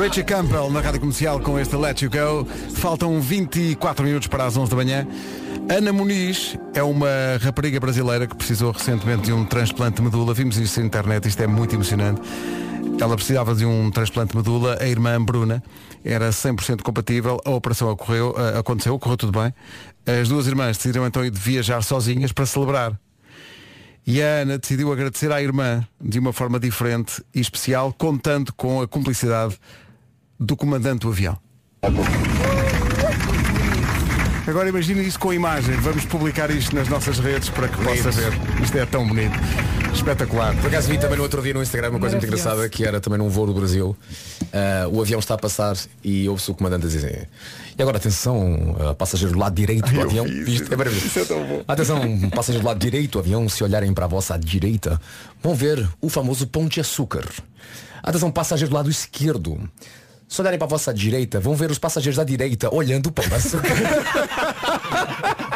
Richie Campbell na Rádio Comercial com este Let You Go. Faltam 24 minutos para as 11 da manhã. Ana Muniz é uma rapariga brasileira que precisou recentemente de um transplante de medula. Vimos isto na internet, isto é muito emocionante. Ela precisava de um transplante de medula, a irmã Bruna era 100% compatível, a operação ocorreu, eh, aconteceu, correu tudo bem. As duas irmãs decidiram então ir de viajar sozinhas para celebrar. E a Ana decidiu agradecer à irmã de uma forma diferente e especial, contando com a cumplicidade do comandante do avião. Agora imagine isso com imagem. Vamos publicar isto nas nossas redes para que possa ver. Isto é tão bonito. Espetacular. Por acaso vi também no outro dia no Instagram uma coisa muito engraçada que era também num voo do Brasil. Ah, o avião está a passar e ouve-se o comandante a dizer E agora atenção, ah, passageiro do lado direito do Eu avião. vi isso. Isto é maravilhoso. É. Atenção, passageiro do lado direito do avião, se olharem para a vossa direita, vão ver o famoso pão de açúcar. Atenção, passageiro do lado esquerdo. Se olharem para a vossa direita, vão ver os passageiros da direita olhando o açúcar.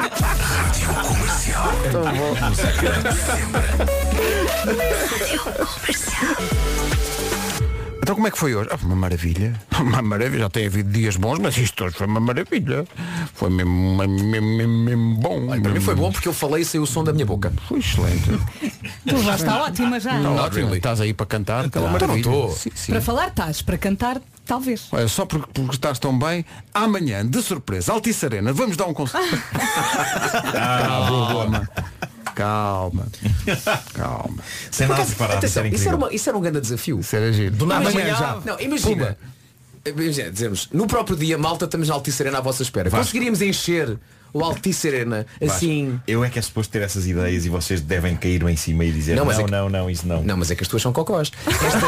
Tão bom. Então como é que foi hoje? Ah, foi uma maravilha. Uma maravilha. Já tem havido dias bons, mas isto hoje foi uma maravilha. Foi mesmo, uma- mesmo, mesmo, mesmo bom. Para mim foi bom porque eu falei e saiu o som da minha boca. Foi excelente. Tu já está ótima já. Não, Not really. Estás aí para cantar, Então não maravilha. estou. Sim, sim. Para falar estás, para cantar talvez. Olha, só porque, porque estás tão bem, amanhã, de surpresa, Altice Arena, vamos dar um concerto. Calma. Calma. Calma. Sem nada isso Atenção, isso, era uma- isso era um grande desafio. Isso era giro. Do nada Amanhã já. Não, imagina. Imagina, dizemos, no próprio dia, malta, estamos na Altice Arena à vossa espera. Conseguiríamos encher o Altice Arena assim. Vasco, Eu é que é suposto ter essas ideias e vocês devem cair em cima e dizer Não, não, mas é não, que- não, não, isso não. Não, mas é que as tuas são cocós. Esta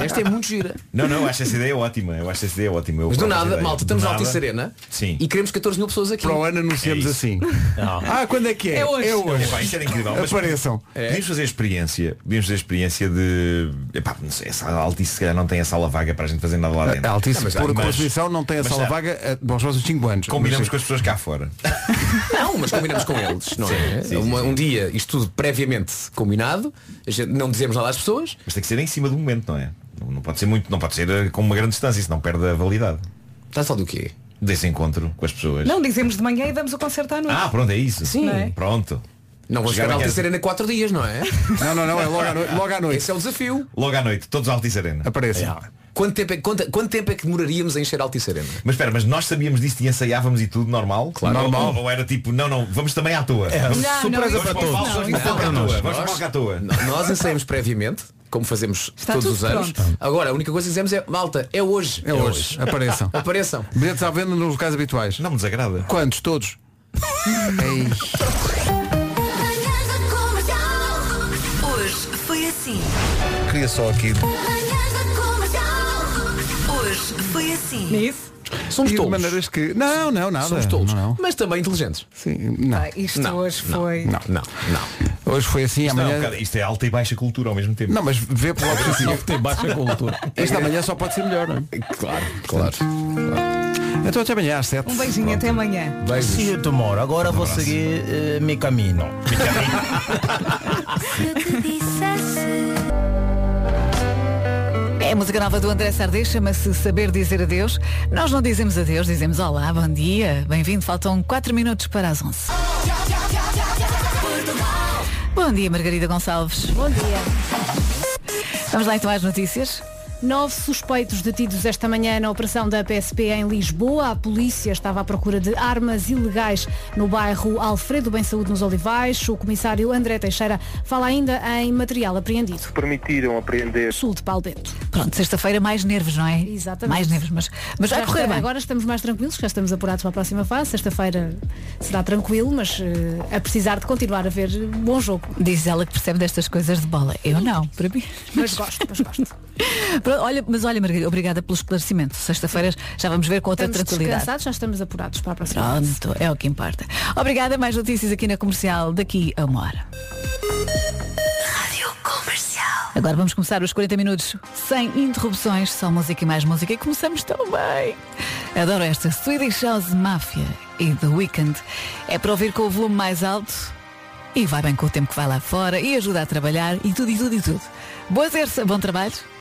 é, esta é muito gira. Não, não, eu acho essa ideia ótima. Eu acho essa ideia ótima. Eu Mas do nada, ideia. malta, estamos na. Altice Arena Sim. e queremos 14 mil pessoas aqui. Para o ano anunciamos É assim. Ah, quando é que é? É hoje. É hoje. Epá, isso era incrível. Mas Apareçam. Podíamos fazer a experiência. Podíamos fazer a experiência de. Epá, não sei, essa Altice se calhar não tem a sala vaga para a gente fazer nada lá dentro. A Altice, Não, mas- por mas- Constituição, não tem a mas sala já vaga eh, para os próximos 5 anos. Combinamos Mas, com as pessoas cá fora. Não, mas combinamos com eles, não é? sim, Uma- sim. Um dia, isto tudo previamente combinado, a gente não dizemos nada às pessoas. Mas tem que ser em cima do momento, não é? Não, não pode ser muito, não pode ser eh, com uma grande distância, senão perde a validade. A falar do quê? Desse encontro com as pessoas. Não dizemos de manhã e damos o concerto à noite. Ah, pronto, é isso. Sim. Não é? Pronto. Não vamos Chegar aqui Altice às- Arena 4 dias, não é? Não, não, não, é logo à noite. Logo à noite. Esse é o desafio. Logo à noite, todos à Altice Arena. Apareçam. Quanto tempo, é, quanto, quanto tempo é que demoraríamos a encher Altice Arena? Mas espera, mas nós sabíamos disso e ensaiávamos e tudo normal? Claro. Normal. Ou, ou era tipo, não, não, vamos também à toa. vamos, Não, surpresa não, para todos. não, vamos para não. toa. Vamos Nós- para à toa. Nós ensaiamos previamente, como fazemos Está todos os anos. pronto. Agora, a única coisa que dizemos é, malta, é hoje. É hoje. Apareçam. Apareçam. Bilhetes à venda nos locais habituais. Não me desagrada. Quantos? Todos? Hoje foi assim. Queria só aqui. Assim. Nisso? Somos E de tolos. maneiras que. Não, não, nada. Somos tolos. Não, não. Mas também inteligentes. Sim, não. Ah, isto Não, hoje não, foi. Não. Não, não. Hoje foi assim, Isto, é um amanhã. bocado- isto é alta e baixa cultura ao mesmo tempo. Não, mas vê pelo lado positivo. Tem baixa cultura. Esta amanhã só pode ser melhor, não é? Claro, claro. Então até amanhã às 7. Um beijinho até amanhã. See you tomorrow. Agora vou seguir eh, meu caminho. Se eu te dissesse. É a música nova do André Sardê, chama-se Saber Dizer Adeus. Nós não dizemos adeus, dizemos olá, bom dia, bem-vindo. Faltam 4 minutos para as 11. Bom dia, Margarida Gonçalves. Bom dia. Vamos lá então às notícias. Nove suspeitos detidos esta manhã na operação da PSP em Lisboa. A polícia estava à procura de armas ilegais no bairro Alfredo Bem Saúde nos Olivais. O comissário André Teixeira fala ainda em material apreendido. Permitiram apreender Sul de Paulo Bento. Pronto, sexta-feira mais nervos, não é? Exatamente. Mais nervos, mas, mas vai Já correr está- bem. Agora estamos mais tranquilos, já estamos apurados para a próxima fase. Sexta-feira será tranquilo, mas eh, a precisar de continuar a ver bom jogo. Diz ela que percebe destas coisas de bola. Eu não, para mim. Mas gosto, mas gosto. Olha, mas olha, Margarida, obrigada pelo esclarecimento. Sexta-feira já vamos ver com outra Estamos tranquilidade. descansados, já estamos apurados para a próxima. Pronto, é o que importa. Obrigada, mais notícias aqui na comercial daqui a uma hora. Rádio Comercial. Agora vamos começar os 40 minutos sem interrupções, só música e mais música. E começamos tão bem. Adoro esta Swedish House Mafia e The Weeknd. É para ouvir com o volume mais alto e vai bem com o tempo que vai lá fora e ajuda a trabalhar e tudo e tudo e tudo. Boa terça, bom trabalho.